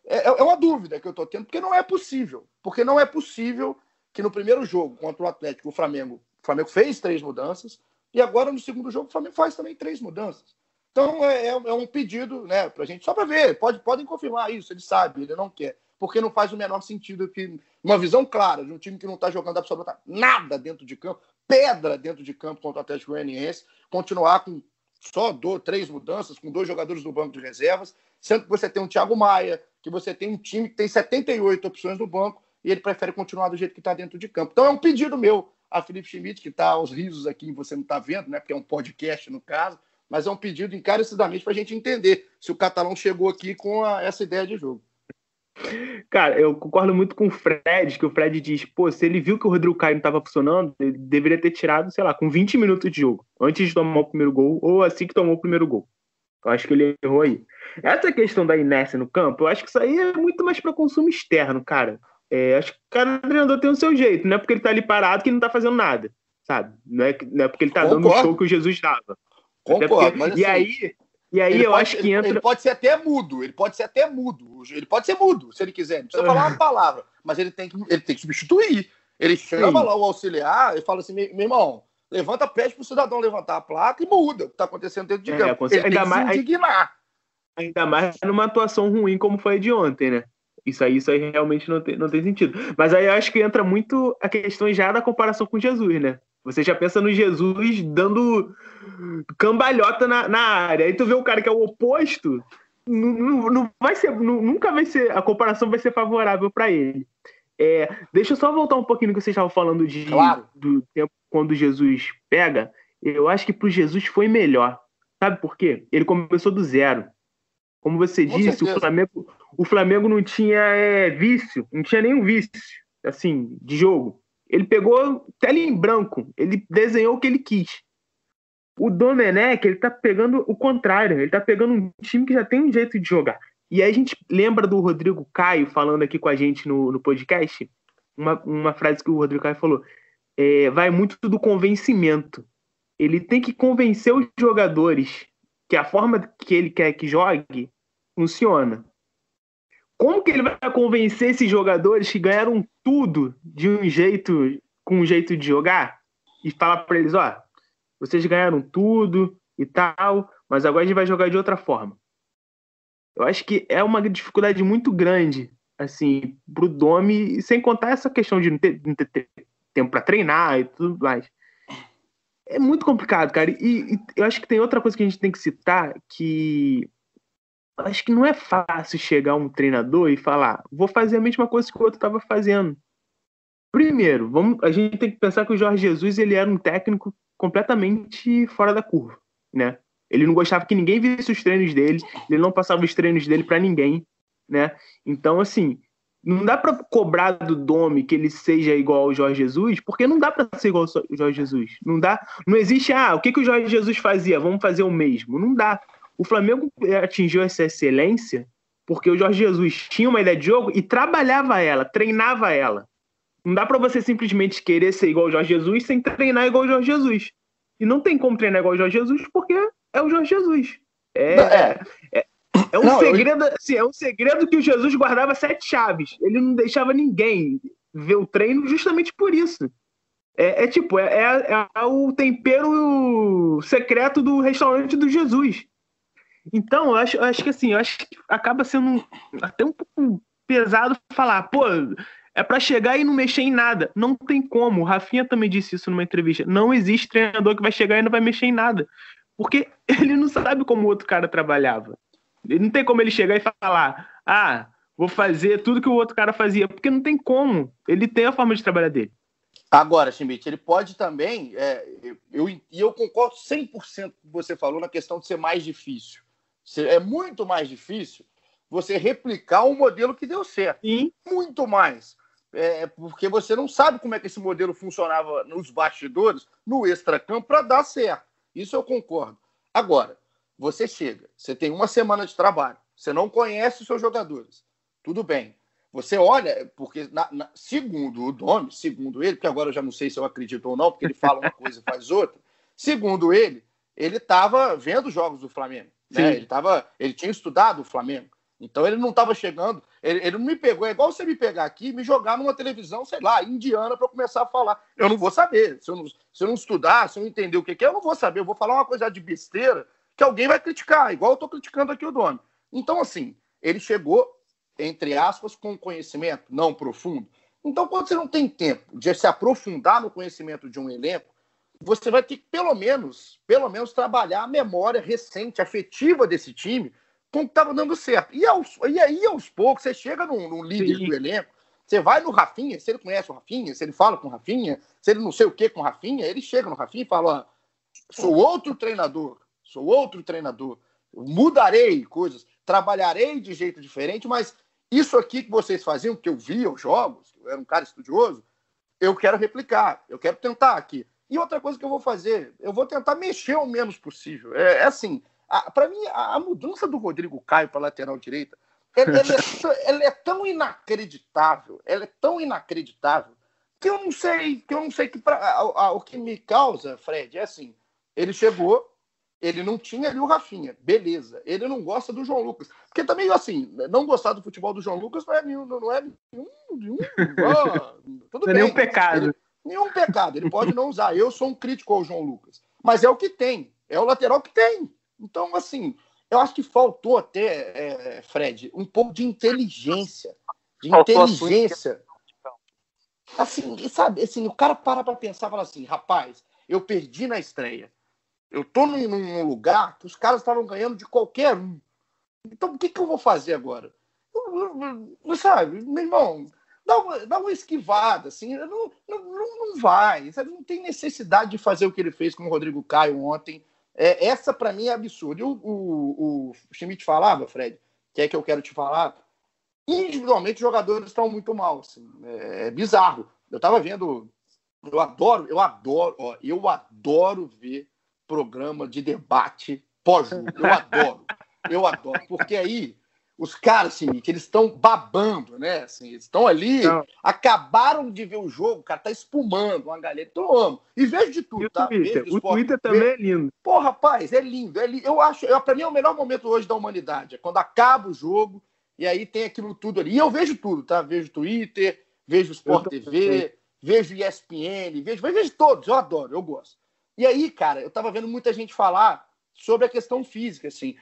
Speaker 1: é, é, uma dúvida que eu estou tendo, porque não é possível. Porque não é possível que no primeiro jogo contra o Atlético, o Flamengo, o Flamengo fez três mudanças, e agora no segundo jogo o Flamengo faz também três mudanças. Então é, é, é um pedido né, para a gente, só para ver, pode, podem confirmar isso, ele sabe, ele não quer. Porque não faz o menor sentido que uma visão clara de um time que não está jogando absolutamente nada dentro de campo, pedra dentro de campo contra o Atlético Goianiense, continuar com só dois, três mudanças, com dois jogadores do banco de reservas, sendo que você tem um Thiago Maia, que você tem um time que tem 78 opções no banco, e ele prefere continuar do jeito que está dentro de campo. Então é um pedido meu a Felipe Schmidt, que está aos risos aqui, você não está vendo, né? Porque é um podcast no caso, mas é um pedido encarecidamente para a gente entender se o catalão chegou aqui com a, essa ideia de jogo.
Speaker 2: Cara, eu concordo muito com o Fred, que o Fred diz, pô, se ele viu que o Rodrigo Caio não estava funcionando, ele deveria ter tirado, sei lá, com 20 minutos de jogo, antes de tomar o primeiro gol, ou assim que tomou o primeiro gol. Eu acho que ele errou aí. Essa questão da inércia no campo, eu acho que isso aí é muito mais para consumo externo, cara. É, acho que cada treinador tem o seu jeito, não é porque ele tá ali parado que ele não tá fazendo nada, sabe? Não é, não é porque ele tá Concordo. dando o show que o Jesus dava.
Speaker 1: Concordo, porque, mas, assim,
Speaker 2: e aí, e aí eu
Speaker 1: pode,
Speaker 2: acho que entra.
Speaker 1: Ele pode ser até mudo, ele pode ser até mudo. Ele pode ser mudo, se ele quiser. Não precisa falar uma palavra, mas ele tem que, ele tem que substituir. Ele chama Sim. lá o auxiliar e fala assim: meu, irmão, levanta, pede pro cidadão levantar a placa e muda o que tá acontecendo dentro de é, campo. Ele ainda mais, se indignar.
Speaker 2: Ainda mais numa atuação ruim como foi a de ontem, né? Isso aí, isso aí realmente não tem, não tem sentido. Mas aí eu acho que entra muito a questão já da comparação com Jesus, né? Você já pensa no Jesus dando cambalhota na, na área. Aí tu vê o cara que é o oposto, não, não, não vai ser, não, nunca vai ser, a comparação vai ser favorável para ele. É, deixa eu só voltar um pouquinho no que vocês estavam falando de, claro. do tempo quando Jesus pega. Eu acho que para Jesus foi melhor. Sabe por quê? Ele começou do zero. Como você Com disse, o Flamengo, o Flamengo não tinha é, vício, não tinha nenhum vício assim de jogo. Ele pegou tela em branco, ele desenhou o que ele quis. O Domenech, ele tá pegando o contrário, ele tá pegando um time que já tem um jeito de jogar. E aí a gente lembra do Rodrigo Caio falando aqui com a gente no, no podcast, uma, uma frase que o Rodrigo Caio falou: é, vai muito do convencimento. Ele tem que convencer os jogadores que a forma que ele quer que jogue funciona. Como que ele vai convencer esses jogadores que ganharam tudo de um jeito, com um jeito de jogar, e falar para eles, ó, vocês ganharam tudo e tal, mas agora a gente vai jogar de outra forma. Eu acho que é uma dificuldade muito grande, assim, pro Domi, sem contar essa questão de não ter, não ter tempo para treinar e tudo mais. É muito complicado, cara. E, e, eu acho que tem outra coisa que a gente tem que citar que acho que não é fácil chegar um treinador e falar, vou fazer a mesma coisa que o outro estava fazendo. Primeiro, vamos, a gente tem que pensar que o Jorge Jesus ele era um técnico completamente fora da curva, né? Ele não gostava que ninguém visse os treinos dele, ele não passava os treinos dele para ninguém, né? Então, assim, não dá para cobrar do Domi que ele seja igual ao Jorge Jesus, porque não dá para ser igual ao Jorge Jesus. Não dá, não existe, ah, o que, que o Jorge Jesus fazia? Vamos fazer o mesmo. Não dá. O Flamengo atingiu essa excelência porque o Jorge Jesus tinha uma ideia de jogo e trabalhava ela, treinava ela. Não dá para você simplesmente querer ser igual ao Jorge Jesus sem treinar igual ao Jorge Jesus. E não tem como treinar igual ao Jorge Jesus porque é o Jorge Jesus. É, é, é, é um não, segredo, eu... assim, é um segredo que o Jesus guardava sete chaves. Ele não deixava ninguém ver o treino justamente por isso. É, é tipo, é, é, é, o tempero secreto do restaurante do Jesus. Então, eu acho, eu acho que assim, eu acho que acaba sendo até um pouco pesado falar, pô, é para chegar e não mexer em nada. Não tem como. O Rafinha também disse isso numa entrevista. Não existe treinador que vai chegar e não vai mexer em nada. Porque ele não sabe como o outro cara trabalhava. Ele não tem como ele chegar e falar, ah, vou fazer tudo que o outro cara fazia. Porque não tem como. Ele tem a forma de trabalhar dele.
Speaker 1: Agora, Schmidt, ele pode também, é, eu, e eu concordo 100% com o que você falou na questão de ser mais difícil. É muito mais difícil você replicar um modelo que deu certo. Sim. Muito mais. É, porque você não sabe como é que esse modelo funcionava nos bastidores, no extracampo, para dar certo. Isso eu concordo. Agora, você chega, você tem uma semana de trabalho, você não conhece os seus jogadores. Tudo bem. Você olha, porque na, na, segundo o Domi, segundo ele, porque agora eu já não sei se eu acredito ou não, porque ele fala uma coisa e faz outra. Segundo ele, ele estava vendo jogos do Flamengo. Né? Ele, tava, ele tinha estudado o Flamengo. Então ele não estava chegando, ele, ele, não me pegou. É igual você me pegar aqui me jogar numa televisão, sei lá, indiana, para começar a falar. Eu não vou saber. Se eu não, se eu não estudar, se eu não entender o que, que é, eu não vou saber. Eu vou falar uma coisa de besteira que alguém vai criticar, igual eu estou criticando aqui o dono. Então, assim, ele chegou, entre aspas, com conhecimento não profundo. Então, quando você não tem tempo de se aprofundar no conhecimento de um elenco, você vai ter que, pelo menos, pelo menos, trabalhar a memória recente, afetiva desse time, com o que estava dando certo. E, aos, e aí, aos poucos, você chega num, num líder Sim. do elenco, você vai no Rafinha, se ele conhece o Rafinha, se ele fala com o Rafinha, se ele não sei o que com o Rafinha, ele chega no Rafinha e fala: ó, sou outro treinador, sou outro treinador, mudarei coisas, trabalharei de jeito diferente, mas isso aqui que vocês faziam, que eu via os jogos, eu era um cara estudioso, eu quero replicar, eu quero tentar aqui. E outra coisa que eu vou fazer, eu vou tentar mexer o menos possível. É, é assim, para mim, a, a, mudança do Rodrigo Caio para lateral direita, ela, ela, é, ela, é, tão inacreditável, ela é tão inacreditável que eu não sei, que eu não sei que pra, a, a, o que me causa, Fred, é assim, ele chegou, ele não tinha ali o Rafinha, beleza. Ele não gosta do João Lucas. Porque também, assim, não gostar do futebol do João Lucas não é nenhum. Não é nenhum, nenhum tudo não é
Speaker 2: bem. nenhum pecado.
Speaker 1: Ele, nenhum pecado. Ele pode não usar. Eu sou um crítico ao João Lucas. Mas é o que tem. É o lateral que tem. Então, assim, eu acho que faltou até, é, Fred, um pouco de inteligência. De inteligência. Assim, sabe, assim, o cara para para pensar e fala assim, rapaz, eu perdi na estreia. Eu tô num, num lugar que os caras estavam ganhando de qualquer um. Então, o que, que eu vou fazer agora? Não sabe, meu irmão, dá uma, dá uma esquivada, assim, não, não, não vai, sabe? não tem necessidade de fazer o que ele fez com o Rodrigo Caio ontem. É, essa, para mim, é absurda. E o, o, o Schmidt falava, Fred, que é que eu quero te falar, individualmente os jogadores estão muito mal, assim, é, é bizarro. Eu estava vendo, eu adoro, eu adoro, ó, eu adoro ver programa de debate pós-jogo. Eu adoro. Eu adoro. Porque aí os caras, assim, que eles estão babando, né? Assim, eles estão ali, Não. acabaram de ver o jogo, o cara tá espumando uma galera. Então eu amo. E vejo de tudo,
Speaker 2: e o
Speaker 1: tá?
Speaker 2: Twitter, o Twitter também vejo... é lindo.
Speaker 1: Pô, rapaz, é lindo. É lindo. Eu acho, eu, pra mim é o melhor momento hoje da humanidade. É quando acaba o jogo e aí tem aquilo tudo ali. E eu vejo tudo, tá? Vejo Twitter, vejo Sport TV, vejo ESPN, vejo, vejo todos. Eu adoro, eu gosto. E aí, cara, eu tava vendo muita gente falar sobre a questão física, assim.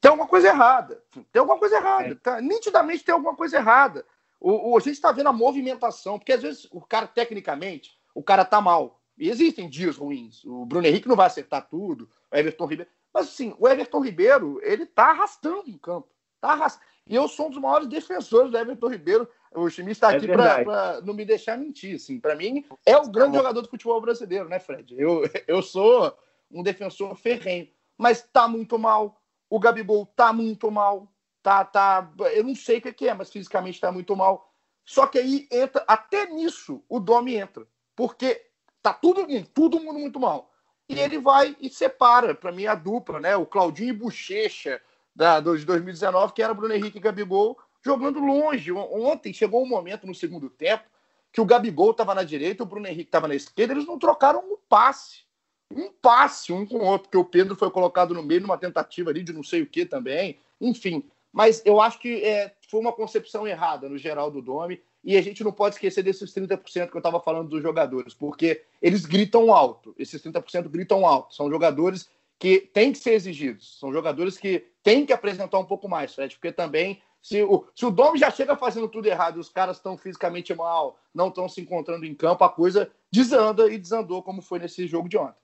Speaker 1: Tem alguma coisa errada. Tem alguma coisa errada. É. Tá? Nitidamente tem alguma coisa errada. O, o a gente está vendo a movimentação, porque às vezes o cara, tecnicamente, o cara tá mal. E existem dias ruins. O Bruno Henrique não vai acertar tudo, o Everton Ribeiro. Mas assim, o Everton Ribeiro, ele tá arrastando em campo. Tá arrastando. E eu sou um dos maiores defensores do Everton Ribeiro. O Schmidt está é aqui para não me deixar mentir. Assim. Para mim, é o grande jogador do futebol brasileiro, né, Fred? Eu, eu sou um defensor ferrenho. Mas tá muito mal. O Gabigol tá muito mal. Tá, tá, eu não sei o que é, mas fisicamente está muito mal. Só que aí entra, até nisso, o Domi entra. Porque tá tudo, tudo mundo muito mal. E ele vai e separa, para mim, a dupla, né? O Claudinho e Bochecha da, de 2019, que era Bruno Henrique e Gabigol, jogando longe. Ontem chegou um momento no segundo tempo que o Gabigol estava na direita, o Bruno Henrique estava na esquerda, eles não trocaram um passe. Um passe um com o outro, porque o Pedro foi colocado no meio numa tentativa ali de não sei o que também. Enfim, mas eu acho que é, foi uma concepção errada no geral do Domi. E a gente não pode esquecer desses 30% que eu estava falando dos jogadores, porque eles gritam alto. Esses 30% gritam alto. São jogadores que têm que ser exigidos. São jogadores que têm que apresentar um pouco mais, Fred, porque também se o, se o já chega fazendo tudo errado e os caras estão fisicamente mal, não estão se encontrando em campo, a coisa desanda e desandou, como foi nesse jogo de ontem.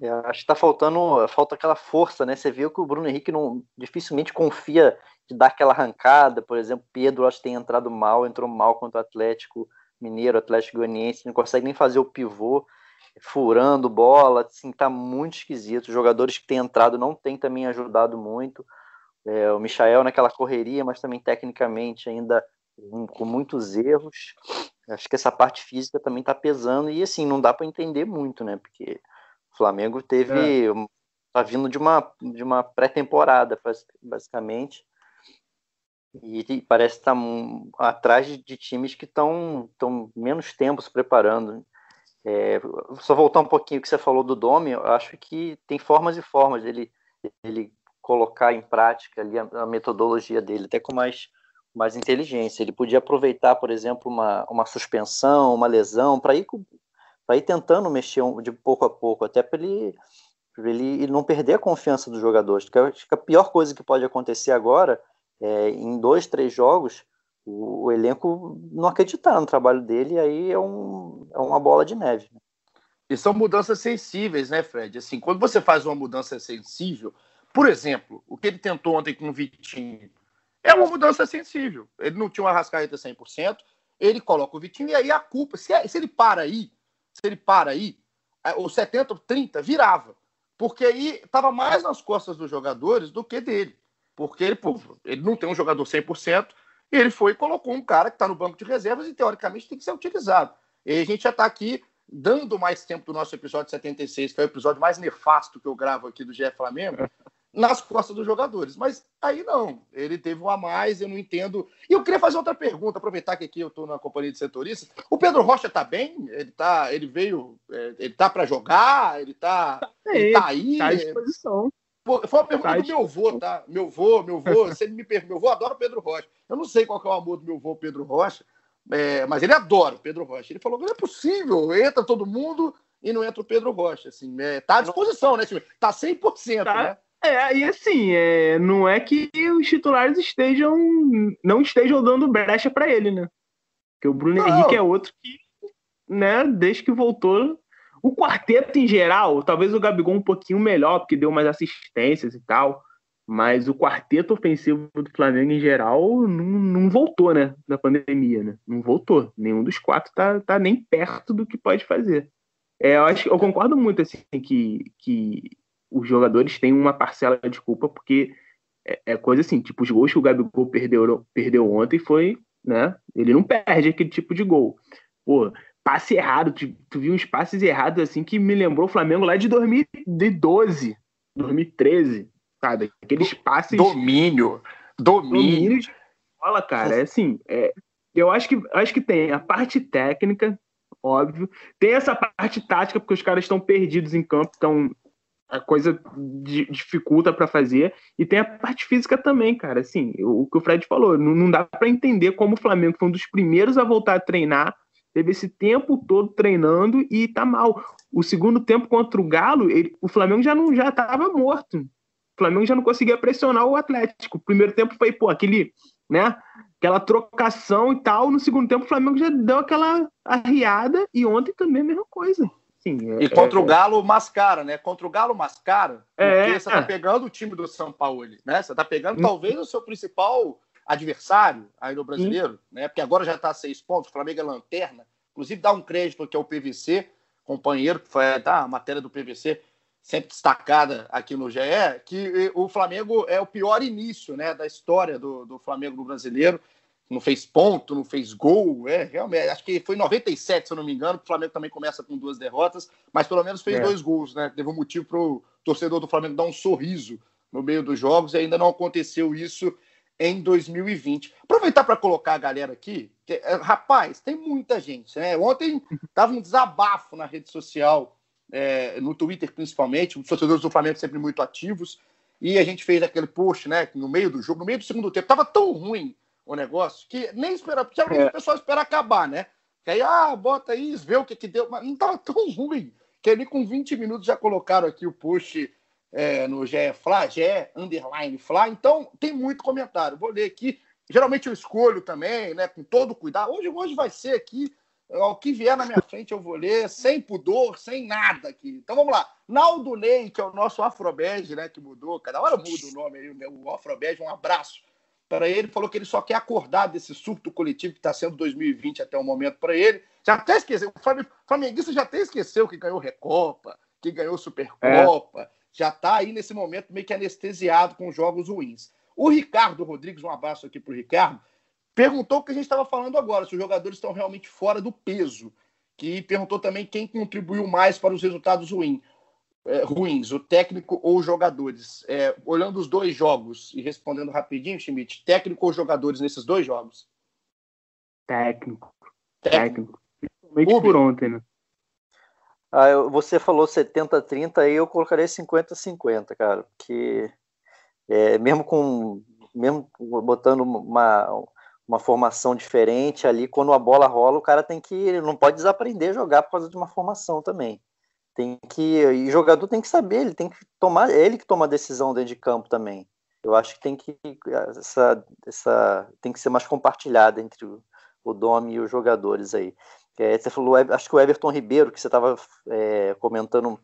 Speaker 3: É, acho que está faltando, falta aquela força, né? Você viu que o Bruno Henrique não dificilmente confia de dar aquela arrancada, por exemplo, Pedro acho que tem entrado mal, entrou mal contra o Atlético Mineiro, Atlético Goianiense, não consegue nem fazer o pivô furando bola, assim, tá muito esquisito. Os jogadores que têm entrado não têm também ajudado muito. É, o Michael naquela correria, mas também tecnicamente ainda com muitos erros. Acho que essa parte física também está pesando e assim não dá para entender muito, né? Porque o Flamengo teve é. tá vindo de uma de uma pré-temporada basicamente e parece estar tá atrás de, times que estão tão menos tempo se preparando. É, só voltar um pouquinho que você falou do Domi, eu acho que tem formas e formas dele, dele colocar em prática ali a, a metodologia dele, até com mais mais inteligência. Ele podia aproveitar, por exemplo, uma, uma suspensão, uma lesão, para ir, ir tentando mexer de pouco a pouco, até para ele, ele não perder a confiança dos jogadores. Porque acho que a pior coisa que pode acontecer agora é, em dois, três jogos, o, o, elenco não acreditar no trabalho dele, aí é, um, é uma bola de neve.
Speaker 1: E são mudanças sensíveis, né, Fred? Assim, quando você faz uma mudança sensível, por exemplo, o que ele tentou ontem com o Vitinho, é uma mudança sensível. Ele não tinha uma rascaeta 100%, ele coloca o Vitinho e aí a culpa, se, é, se ele para aí, se ele para aí, é, o 70, 30 virava. Porque aí estava mais nas costas dos jogadores do que dele. Porque ele, pô, ele não tem um jogador 100%, e ele foi e colocou um cara que está no banco de reservas e teoricamente tem que ser utilizado. E a gente já está aqui dando mais tempo do nosso episódio 76, que é o episódio mais nefasto que eu gravo aqui do GE Flamengo, nas costas dos jogadores. Mas aí não, ele teve um a mais, eu não entendo. E eu queria fazer outra pergunta, aproveitar que aqui eu estou na companhia de setoristas. O Pedro Rocha está bem? Ele tá, ele veio, é, ele tá para jogar, ele está tá, ele tá aí. Está à disposição. Foi uma pergunta tá do meu avô, tá? Meu avô, meu avô, se ele me pergunta, meu avô adora o Pedro Rocha. Eu não sei qual é o amor do meu avô Pedro Rocha, é, mas ele adora o Pedro Rocha. Ele falou não é possível, entra todo mundo e não entra o Pedro Rocha. Assim, é, tá à disposição, né? Tá 100%, tá, né?
Speaker 2: É, e assim, é, não é que os titulares estejam não estejam dando brecha para ele, né? Porque o Bruno não. Henrique é outro que, né, desde que voltou, o quarteto em geral, talvez o Gabigol um pouquinho melhor, porque deu mais assistências e tal, mas o quarteto ofensivo do Flamengo em geral não, não voltou, né, da pandemia, né? Não voltou. Nenhum dos quatro tá, tá nem perto do que pode fazer. É, eu acho eu concordo muito assim que, que os jogadores têm uma parcela de culpa, porque é, é, coisa assim, tipo, os gols que o Gabigol perdeu, perdeu ontem foi, né? Ele não perde aquele tipo de gol. Pô, passe errado, tu, tu viu uns passes errados assim que me lembrou o Flamengo lá de 2012, 2013, sabe? Aqueles passes.
Speaker 1: Domínio. Domínio. Domínio de
Speaker 2: bola, cara. É assim, é, eu acho que, acho que tem a parte técnica, óbvio. Tem essa parte tática, porque os caras estão perdidos em campo, estão a coisa dificulta para fazer. E tem a parte física também, cara. Assim, o que o Fred falou, não, dá para entender como o Flamengo foi um dos primeiros a voltar a treinar, teve esse tempo todo treinando e tá mal. O segundo tempo contra o Galo, ele, o Flamengo já não já estava morto. O Flamengo já não conseguia pressionar o Atlético. O primeiro tempo foi, pô, aquele, né? Aquela trocação e tal. No segundo tempo, o Flamengo já deu aquela arriada e ontem também a mesma coisa.
Speaker 1: Sim, é, e contra é, o Galo mascara, né? Contra o Galo mascara,
Speaker 2: é,
Speaker 1: porque você tá pegando o time do São Paulo, né? Você tá pegando hum. talvez o seu principal adversário aí no brasileiro, né? Porque agora já tá seis pontos, o Flamengo é lanterna. Inclusive dá um crédito que é o PVC, companheiro, que foi tá, a matéria do PVC, sempre destacada aqui no GE, que o Flamengo é o pior início né, da história do, do Flamengo no brasileiro não fez ponto, não fez gol. É, realmente, acho que foi em 97, se eu não me engano, o Flamengo também começa com duas derrotas, mas pelo menos fez é. dois gols, né? Teve um motivo para o torcedor do Flamengo dar um sorriso no meio dos jogos e ainda não aconteceu isso em 2020. Aproveitar para colocar a galera aqui, que, é, rapaz, tem muita gente, né? Ontem tava um desabafo na rede social, é, no Twitter principalmente, os torcedores do Flamengo sempre muito ativos, e a gente fez aquele post, né? No meio do jogo, no meio do segundo tempo, tava tão ruim o negócio, que nem esperava, porque é. o pessoal espera acabar, né? Que aí, ah, bota aí, vê o que que deu, mas não tava tão ruim, que ali com 20 minutos já colocaram aqui o post é, no GE Fla, GE Underline Fla, então tem muito comentário, vou ler aqui, geralmente eu escolho também, né, com todo cuidado, hoje, hoje vai ser aqui, o que vier na minha frente eu vou ler, sem pudor, sem nada aqui. Então vamos lá. Naldo Ney, que é o nosso Afrobege, né? Que mudou, cada hora muda o nome aí, o Afrobege, um abraço para ele, falou que ele só quer acordar desse surto coletivo que está sendo 2020 até o momento para ele. Já até esqueceu, o Flamenguista já até esqueceu que ganhou Recopa, que ganhou Supercopa, é. já está aí nesse momento meio que anestesiado com jogos ruins. O Ricardo Rodrigues, um abraço aqui para o Ricardo, perguntou o que a gente estava falando agora, se os jogadores estão realmente fora do peso. Que perguntou também quem contribuiu mais para os resultados ruins é, ruins, o técnico ou os jogadores? É, olhando os dois jogos e respondendo rapidinho, Schmidt, técnico ou jogadores nesses dois jogos?
Speaker 2: Técnico. Técnico. Principalmente por ontem, né?
Speaker 3: Ah, você falou 70-30 aí eu colocaria 50-50, cara, porque é, mesmo com mesmo botando uma, uma formação diferente ali, quando a bola rola, o cara tem que não pode desaprender a jogar por causa de uma formação também. Tem que e jogador tem que saber, ele tem que tomar, é ele que toma a decisão dentro de campo também. Eu acho que tem que essa, essa tem que ser mais compartilhada entre o, o e os jogadores aí. É, você falou, acho que o Everton Ribeiro que você estava é, comentando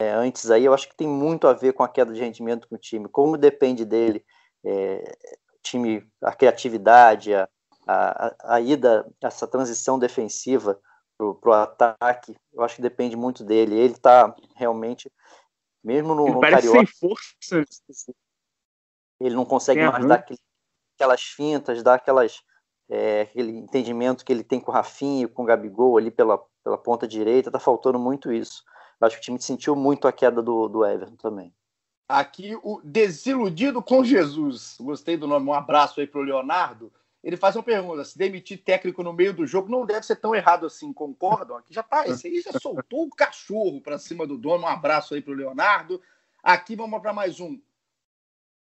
Speaker 3: é, antes aí, eu acho que tem muito a ver com a queda de rendimento do time. Como depende dele, é, time, a criatividade, a, a, a ida, essa transição defensiva para o ataque, eu acho que depende muito dele. Ele está realmente, mesmo no,
Speaker 2: ele
Speaker 3: no
Speaker 2: parece
Speaker 3: Carioca,
Speaker 2: sem força.
Speaker 3: ele não consegue é, mais dar aquele, aquelas fintas, dar aquelas, é, aquele entendimento que ele tem com o Rafinha, com o Gabigol ali pela, pela ponta direita, está faltando muito isso. Eu acho que o time sentiu muito a queda do, do Everton também.
Speaker 1: Aqui o Desiludido com Jesus. Gostei do nome. Um abraço aí para o Leonardo ele faz uma pergunta: se demitir técnico no meio do jogo não deve ser tão errado assim, concordam? Aqui já tá, esse aí já soltou o cachorro para cima do dono. Um abraço aí pro Leonardo. Aqui vamos para mais um.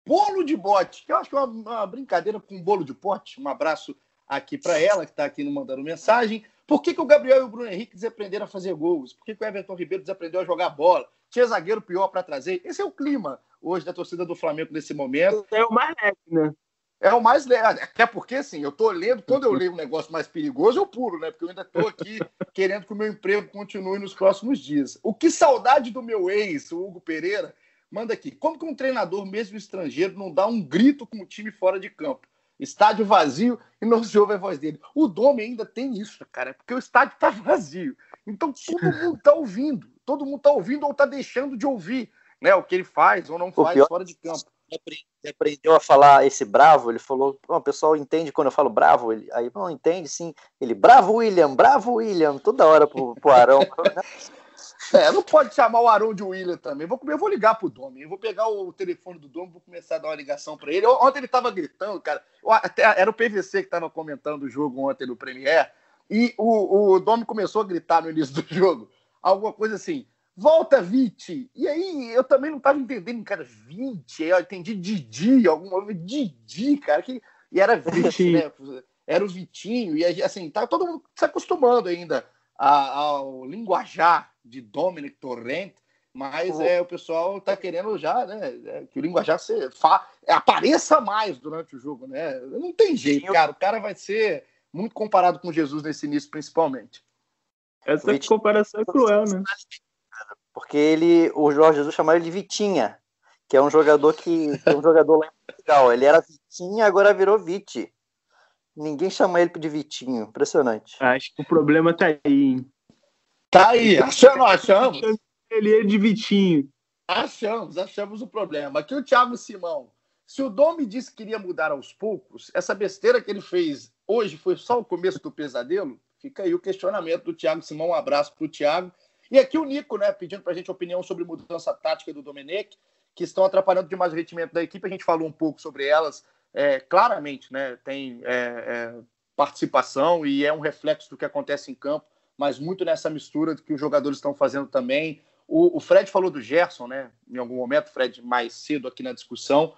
Speaker 1: Bolo de bote, que eu acho que é uma, uma brincadeira com bolo de pote. Um abraço aqui para ela, que está aqui no mandando mensagem. Por que, que o Gabriel e o Bruno Henrique desaprenderam a fazer gols? Por que, que o Everton Ribeiro desaprendeu a jogar bola? Tinha zagueiro pior para trazer? Esse é o clima hoje da torcida do Flamengo nesse momento.
Speaker 2: É o mais leve, né?
Speaker 1: É o mais leve. Até porque, assim, eu tô lendo, quando eu leio um negócio mais perigoso, eu pulo, né? Porque eu ainda tô aqui querendo que o meu emprego continue nos próximos dias. O que saudade do meu ex, o Hugo Pereira, manda aqui. Como que um treinador, mesmo estrangeiro, não dá um grito com o time fora de campo? Estádio vazio e não se ouve a voz dele. O Dome ainda tem isso, cara, porque o estádio tá vazio. Então todo mundo tá ouvindo. Todo mundo tá ouvindo ou tá deixando de ouvir né, o que ele faz ou não faz fora de campo
Speaker 3: aprendeu a falar esse bravo, ele falou, o pessoal entende quando eu falo bravo, ele, aí não entende sim, ele, bravo William, bravo William, toda hora pro, pro Arão.
Speaker 1: é, não pode chamar o Arão de William também, vou, eu vou ligar pro Domi, eu vou pegar o telefone do Domi, vou começar a dar uma ligação para ele, ontem ele tava gritando, cara, até, era o PVC que tava comentando o jogo ontem no Premier, e o, o Domi começou a gritar no início do jogo, alguma coisa assim, volta 20. E aí eu também não estava entendendo, cara, 20. Aí eu entendi Didi, alguma coisa, Didi, cara, que, e era 20, né? Era o Vitinho, e assim, tá todo mundo se acostumando ainda ao linguajar de Dominic Torrent, mas é, o pessoal tá querendo já, né, é, que o linguajar se, fa, apareça mais durante o jogo, né? Não tem jeito, cara, o cara vai ser muito comparado com Jesus nesse início, principalmente.
Speaker 2: Essa comparação é cruel, né?
Speaker 3: Porque ele, o Jorge Jesus chamava ele de Vitinha, que é um jogador que, que é um jogador lá em Portugal. Ele era Vitinha, agora virou Viti. Ninguém chama ele de Vitinho. Impressionante.
Speaker 2: Acho que o problema tá aí, hein?
Speaker 1: Tá aí, achamos, achamos.
Speaker 2: Ele é de Vitinho.
Speaker 1: Achamos, achamos o problema. Aqui o Thiago Simão. Se o Domi disse que queria mudar aos poucos, essa besteira que ele fez hoje foi só o começo do pesadelo? Fica aí o questionamento do Thiago Simão. Um abraço para o Thiago. E aqui o Nico, né, pedindo para a gente opinião sobre mudança tática do Domenech, que estão atrapalhando demais o rendimento da equipe. A gente falou um pouco sobre elas, é, claramente, né, tem é, é, participação e é um reflexo do que acontece em campo, mas muito nessa mistura do que os jogadores estão fazendo também. O, o Fred falou do Gerson, né, em algum momento, Fred, mais cedo aqui na discussão.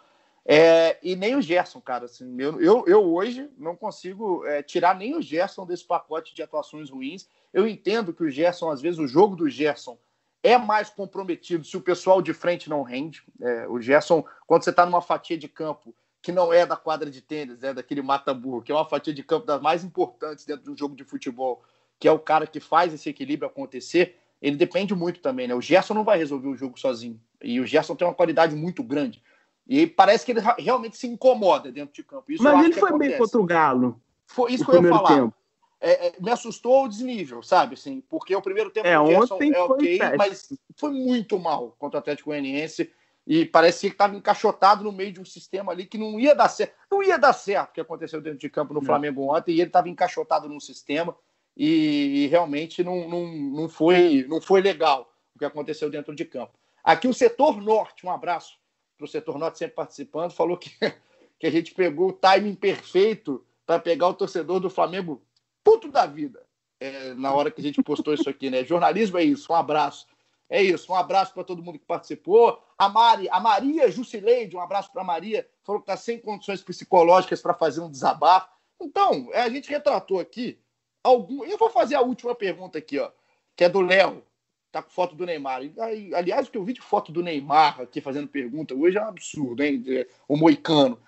Speaker 1: É, e nem o Gerson, cara. Assim, eu, eu, eu hoje não consigo é, tirar nem o Gerson desse pacote de atuações ruins. Eu entendo que o Gerson, às vezes, o jogo do Gerson é mais comprometido se o pessoal de frente não rende. É, o Gerson, quando você está numa fatia de campo que não é da quadra de tênis, é daquele mata-burro, que é uma fatia de campo das mais importantes dentro do jogo de futebol, que é o cara que faz esse equilíbrio acontecer, ele depende muito também, né? O Gerson não vai resolver o jogo sozinho. E o Gerson tem uma qualidade muito grande. E parece que ele realmente se incomoda dentro de campo. Isso
Speaker 2: Mas ele foi acontece. bem contra o Galo.
Speaker 1: Foi isso que eu ia falar. É, é, me assustou o desnível, sabe? Assim, porque o primeiro tempo
Speaker 2: é,
Speaker 1: do
Speaker 2: Gerson
Speaker 1: é ok, mas foi muito mal contra o Atlético Goianiense. e parecia que estava encaixotado no meio de um sistema ali que não ia dar certo. Não ia dar certo o que aconteceu dentro de campo no não. Flamengo ontem, e ele estava encaixotado num sistema e, e, realmente não, não, não, foi, não foi legal o que aconteceu dentro de campo. Aqui o setor norte, um abraço para o setor norte sempre participando, falou que, que a gente pegou o timing perfeito para pegar o torcedor do Flamengo puto da vida. É, na hora que a gente postou isso aqui, né? Jornalismo é isso, um abraço. É isso, um abraço para todo mundo que participou. A Mari, a Maria Jusileide, um abraço para a Maria, falou que está sem condições psicológicas para fazer um desabafo. Então, é, a gente retratou aqui algum. Eu vou fazer a última pergunta aqui, ó, que é do Léo. Tá com foto do Neymar. Aliás, o que eu vi de foto do Neymar aqui fazendo pergunta hoje é um absurdo, hein? O Moicano.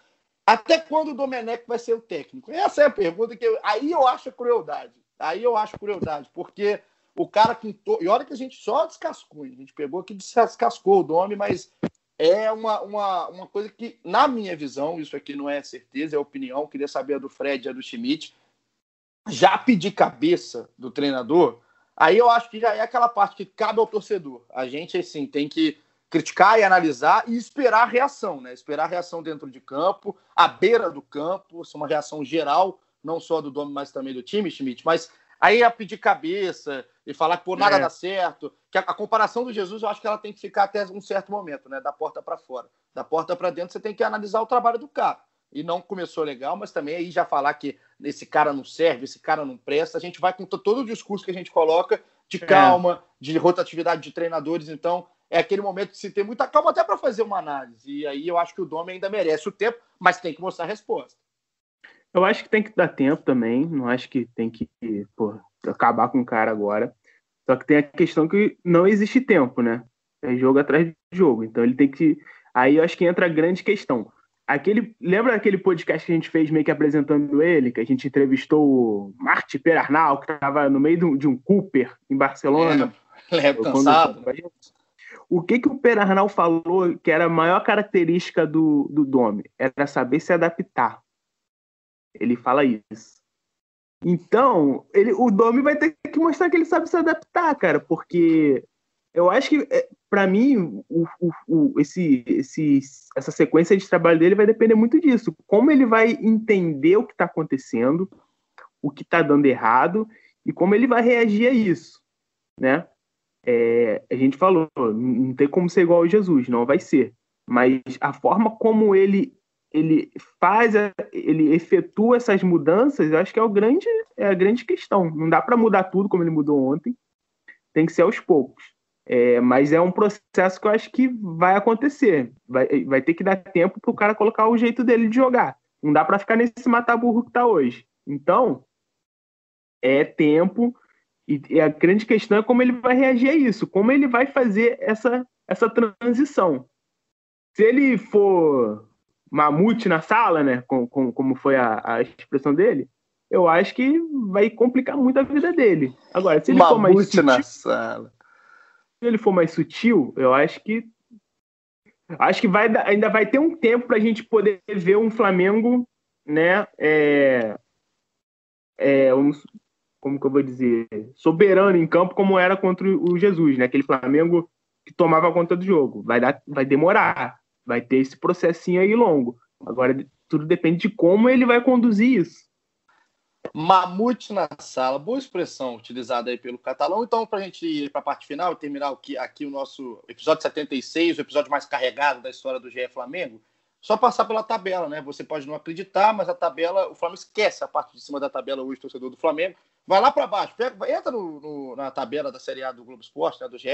Speaker 1: Até quando o Domenech vai ser o técnico? Essa é a pergunta que eu... aí eu acho crueldade. Aí eu acho crueldade, porque o cara pintou. E olha que a gente só descascou, a gente pegou aqui descascou o nome, mas é uma, uma, uma coisa que, na minha visão, isso aqui não é certeza, é opinião, queria saber a do Fred e a do Schmidt. Já pedir cabeça do treinador, aí eu acho que já é aquela parte que cabe ao torcedor. A gente, assim, tem que criticar e analisar e esperar a reação, né? Esperar a reação dentro de campo, à beira do campo, é uma reação geral, não só do dono, mas também do time, Schmidt, mas Aí a pedir cabeça e falar que por nada é. dá certo. Que a, a, comparação do Jesus, eu acho que ela tem que ficar até um certo momento, né? Da porta para fora. Da porta para dentro, você tem que analisar o trabalho do cara. E não começou legal, mas também aí já falar que esse cara não serve, esse cara não presta. A gente vai com todo o discurso que a gente coloca de é. calma, é. de rotatividade de treinadores. Então, é aquele momento de se ter muita calma até para fazer uma análise. E aí eu acho que o Dome ainda merece o tempo, mas tem que mostrar a resposta.
Speaker 2: Eu acho que tem que dar tempo também. Não acho que tem que pô, acabar com o cara agora. Só que tem a questão que não existe tempo, né? É jogo atrás de jogo. Então ele tem que. Aí eu acho que entra a grande questão. Aquele, lembra aquele podcast que a gente fez meio que apresentando ele, que a gente entrevistou o Marty Perarnal, que estava no meio de um Cooper em Barcelona?
Speaker 1: É, é cansado.
Speaker 2: O que, que o Perarnal falou que era a maior característica do, do Dome? Era saber se adaptar. Ele fala isso. Então, ele, o Domi vai ter que mostrar que ele sabe se adaptar, cara, porque eu acho que, é, para mim, o, o, o, esse, esse, essa sequência de trabalho dele vai depender muito disso. Como ele vai entender o que está acontecendo, o que está dando errado e como ele vai reagir a isso, né? É, a gente falou, não tem como ser igual a Jesus, não vai ser. Mas a forma como ele ele faz, ele efetua essas mudanças, eu acho que é, o grande, é a grande questão. Não dá para mudar tudo como ele mudou ontem, tem que ser aos poucos. É, mas é um processo que eu acho que vai acontecer. Vai, vai ter que dar tempo para o cara colocar o jeito dele de jogar. Não dá para ficar nesse mata-burro que está hoje. Então, é tempo. E, e a grande questão é como ele vai reagir a isso, como ele vai fazer essa, essa transição. Se ele for mamute na sala, né? Com, com, como foi a, a, expressão dele, eu acho que vai complicar muito a vida dele. Agora, se ele mamute for mais sutil,
Speaker 1: na sala.
Speaker 2: Se ele for mais sutil, eu acho que acho que vai, ainda vai ter um tempo para a gente poder ver um Flamengo, né? É, é, um, como que eu vou dizer, soberano em campo, como era contra o Jesus, né? Aquele Flamengo que tomava conta do jogo. Vai dar, vai demorar. Vai ter esse processinho aí longo. Agora, tudo depende de como ele vai conduzir isso.
Speaker 1: Mamute na sala, boa expressão utilizada aí pelo catalão. Então, para a gente ir para a parte final e terminar aqui, aqui o nosso episódio 76, o episódio mais carregado da história do GE Flamengo, só passar pela tabela, né? Você pode não acreditar, mas a tabela, o Flamengo esquece a parte de cima da tabela hoje, torcedor do Flamengo. Vai lá para baixo, pega, entra no, no, na tabela da Série A do Globo Esporte, né, do GE,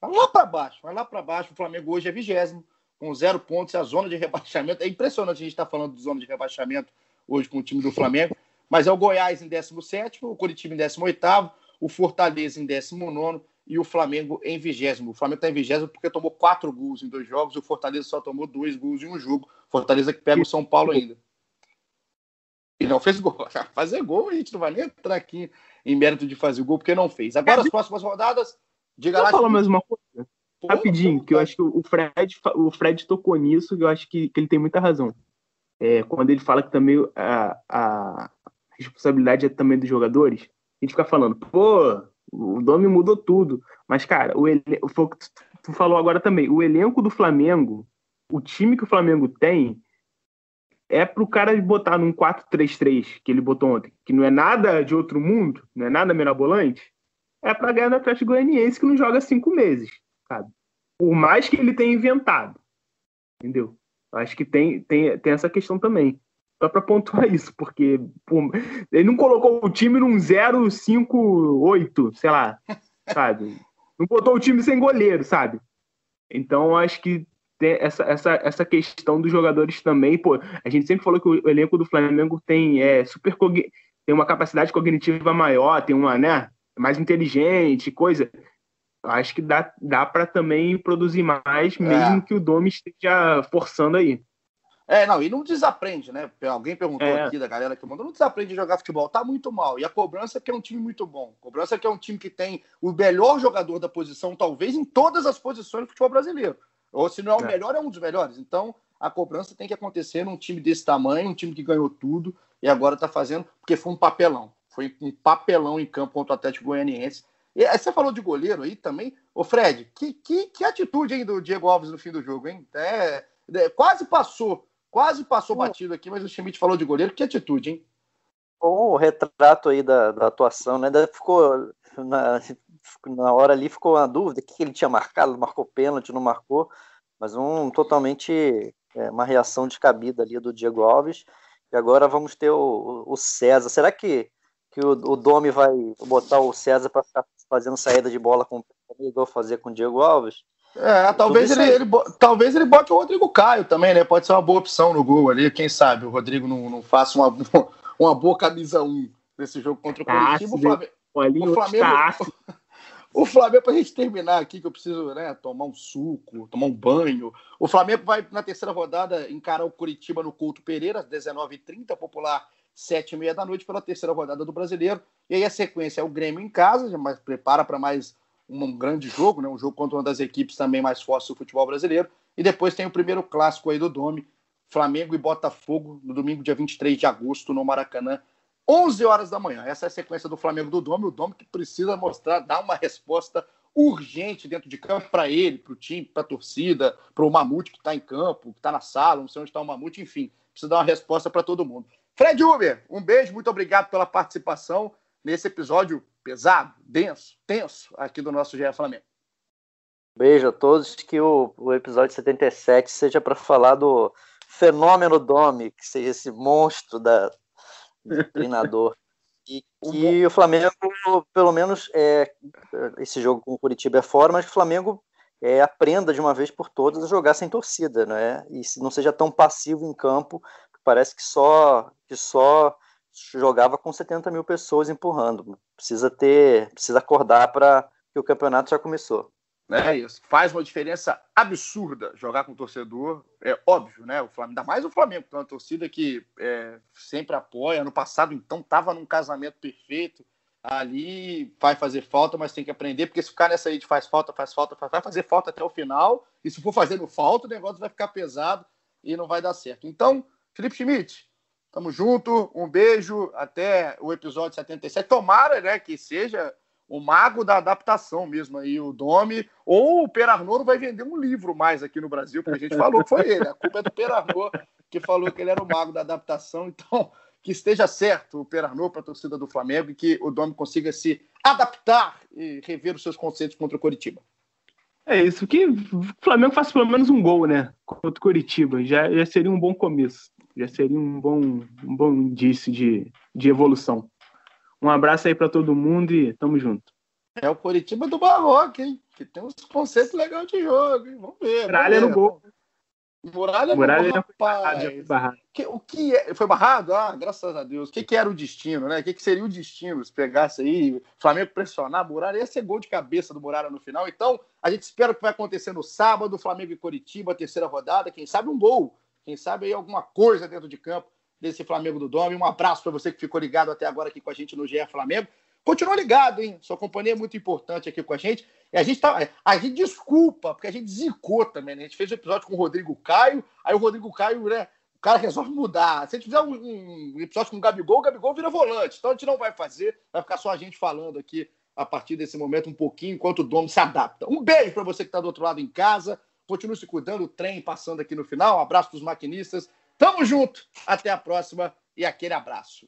Speaker 1: vai lá para baixo, vai lá para baixo. O Flamengo hoje é vigésimo com zero pontos, a zona de rebaixamento. É impressionante a gente estar tá falando de zona de rebaixamento hoje com o time do Flamengo, mas é o Goiás em 17, o Curitiba em 18, o Fortaleza em 19 e o Flamengo em 20. O Flamengo está em 20 porque tomou quatro gols em dois jogos, o Fortaleza só tomou dois gols em um jogo. Fortaleza que pega o São Paulo ainda. E não fez gol. Fazer gol, a gente não vai nem entrar aqui em mérito de fazer gol, porque não fez. Agora, as próximas rodadas, diga lá.
Speaker 2: Fala mais uma coisa. Rapidinho, que eu acho que o Fred, o Fred tocou nisso, que eu acho que, que ele tem muita razão. É, quando ele fala que também a, a responsabilidade é também dos jogadores, a gente fica falando, pô, o Domi mudou tudo. Mas, cara, o, ele, foi o que tu falou agora também, o elenco do Flamengo, o time que o Flamengo tem, é pro cara botar num 4-3-3 que ele botou ontem, que não é nada de outro mundo, não é nada mirabolante, é para ganhar do Atlético Goianiense que não joga cinco meses, sabe? Por mais que ele tenha inventado, entendeu? Acho que tem, tem, tem essa questão também. Só para pontuar isso, porque pô, ele não colocou o time num 0-5-8, sei lá, sabe? Não botou o time sem goleiro, sabe? Então acho que tem essa, essa, essa questão dos jogadores também. Pô, a gente sempre falou que o elenco do Flamengo tem é, super tem uma capacidade cognitiva maior, tem uma, né, mais inteligente, coisa. Acho que dá, dá para também produzir mais, mesmo é. que o Domi esteja forçando aí.
Speaker 1: É, não, e não desaprende, né? Alguém perguntou é. aqui da galera que mandou, não desaprende a jogar futebol, tá muito mal. E a cobrança que é um time muito bom. A cobrança que é um time que tem o melhor jogador da posição, talvez, em todas as posições do futebol brasileiro. Ou se não é o é. melhor, é um dos melhores. Então, a cobrança tem que acontecer num time desse tamanho, um time que ganhou tudo e agora tá fazendo, porque foi um papelão. Foi um papelão em campo contra o Atlético Goianiense. E aí você falou de goleiro aí também. Ô, Fred, que, que, que atitude hein, do Diego Alves no fim do jogo, hein? É, é, quase passou, quase passou batido aqui, mas o Schmidt falou de goleiro. Que atitude, hein?
Speaker 3: O retrato aí da, da atuação, né? Ficou na, na hora ali ficou uma dúvida o que ele tinha marcado, marcou pênalti, não marcou, mas um totalmente é, uma reação descabida ali do Diego Alves. E agora vamos ter o, o César. Será que que o, o Domi vai botar o César para ficar fazendo saída de bola com o igual fazer com o Diego Alves.
Speaker 1: É, talvez ele, ele, talvez ele bote o Rodrigo Caio também, né? Pode ser uma boa opção no gol ali. Quem sabe o Rodrigo não, não faça uma, uma boa camisa 1 nesse jogo contra o Curitiba. O Flamengo, o Flamengo, o Flamengo, para a gente terminar aqui, que eu preciso né, tomar um suco, tomar um banho. O Flamengo vai, na terceira rodada, encarar o Curitiba no Couto Pereira, às 19h30, popular sete e meia da noite, pela terceira rodada do Brasileiro. E aí a sequência é o Grêmio em casa, já mais, prepara para mais um grande jogo, né? um jogo contra uma das equipes também mais fortes do futebol brasileiro. E depois tem o primeiro clássico aí do Dome, Flamengo e Botafogo, no domingo, dia 23 de agosto, no Maracanã, 11 horas da manhã. Essa é a sequência do Flamengo do Dome, o Dome que precisa mostrar, dar uma resposta urgente dentro de campo para ele, para o time, para a torcida, para o Mamute que está em campo, que está na sala, não sei onde está o Mamute, enfim, precisa dar uma resposta para todo mundo. Fred Uber, um beijo, muito obrigado pela participação nesse episódio pesado, denso, tenso aqui do nosso GE Flamengo.
Speaker 3: Beijo a todos, que o, o episódio 77 seja para falar do fenômeno Domi, que seja esse monstro da, do treinador. E que o Flamengo, pelo menos, é, esse jogo com o Curitiba é fora, mas que o Flamengo é, aprenda de uma vez por todas a jogar sem torcida, né? E não seja tão passivo em campo parece que só que só jogava com 70 mil pessoas empurrando. Precisa ter, precisa acordar para que o campeonato já começou.
Speaker 1: É isso. Faz uma diferença absurda jogar com o torcedor. É óbvio, né? O Flamengo, ainda mais o Flamengo, que é uma torcida que é, sempre apoia. Ano passado, então, estava num casamento perfeito. Ali vai fazer falta, mas tem que aprender, porque se ficar nessa aí de faz falta, faz falta, faz, vai fazer falta até o final. E se for fazendo falta, o negócio vai ficar pesado e não vai dar certo. Então, Felipe Schmidt, tamo junto, um beijo, até o episódio 77. Tomara, né, que seja o mago da adaptação mesmo aí, o Domi, ou o Perarnoro vai vender um livro mais aqui no Brasil, porque a gente falou que foi ele, a culpa é do Perarnoro, que falou que ele era o mago da adaptação, então que esteja certo o Perarnor para a torcida do Flamengo e que o Domi consiga se adaptar e rever os seus conceitos contra o Coritiba.
Speaker 2: É isso, que o Flamengo faça pelo menos um gol, né? Contra o Curitiba. Já, já seria um bom começo. Já seria um bom, um bom indício de, de evolução. Um abraço aí para todo mundo e tamo junto.
Speaker 1: É o Curitiba do Barroca, hein? Que tem uns conceitos legais de jogo, hein? Vamos ver.
Speaker 2: Muralha no gol.
Speaker 1: Muralha, Muralha no gol, rapaz. Barrado, que, o que é, foi barrado? Ah, graças a Deus. O que, que era o destino, né? O que, que seria o destino se pegasse aí, Flamengo pressionar, Muralha ia ser gol de cabeça do Muralha no final. Então, a gente espera que vai acontecer no sábado, Flamengo e Curitiba, terceira rodada, quem sabe um gol quem sabe aí alguma coisa dentro de campo desse Flamengo do Dome. Um abraço para você que ficou ligado até agora aqui com a gente no GE Flamengo. Continua ligado, hein? Sua companhia é muito importante aqui com a gente. E a gente tá. A gente desculpa, porque a gente zicou também, né? A gente fez um episódio com o Rodrigo Caio, aí o Rodrigo Caio, né? O cara resolve mudar. Se a gente fizer um, um episódio com o Gabigol, o Gabigol vira volante. Então a gente não vai fazer, vai ficar só a gente falando aqui a partir desse momento um pouquinho, enquanto o Dom se adapta. Um beijo para você que está do outro lado em casa. Continue se cuidando, o trem passando aqui no final. Um abraço para os maquinistas. Tamo junto. Até a próxima e aquele abraço.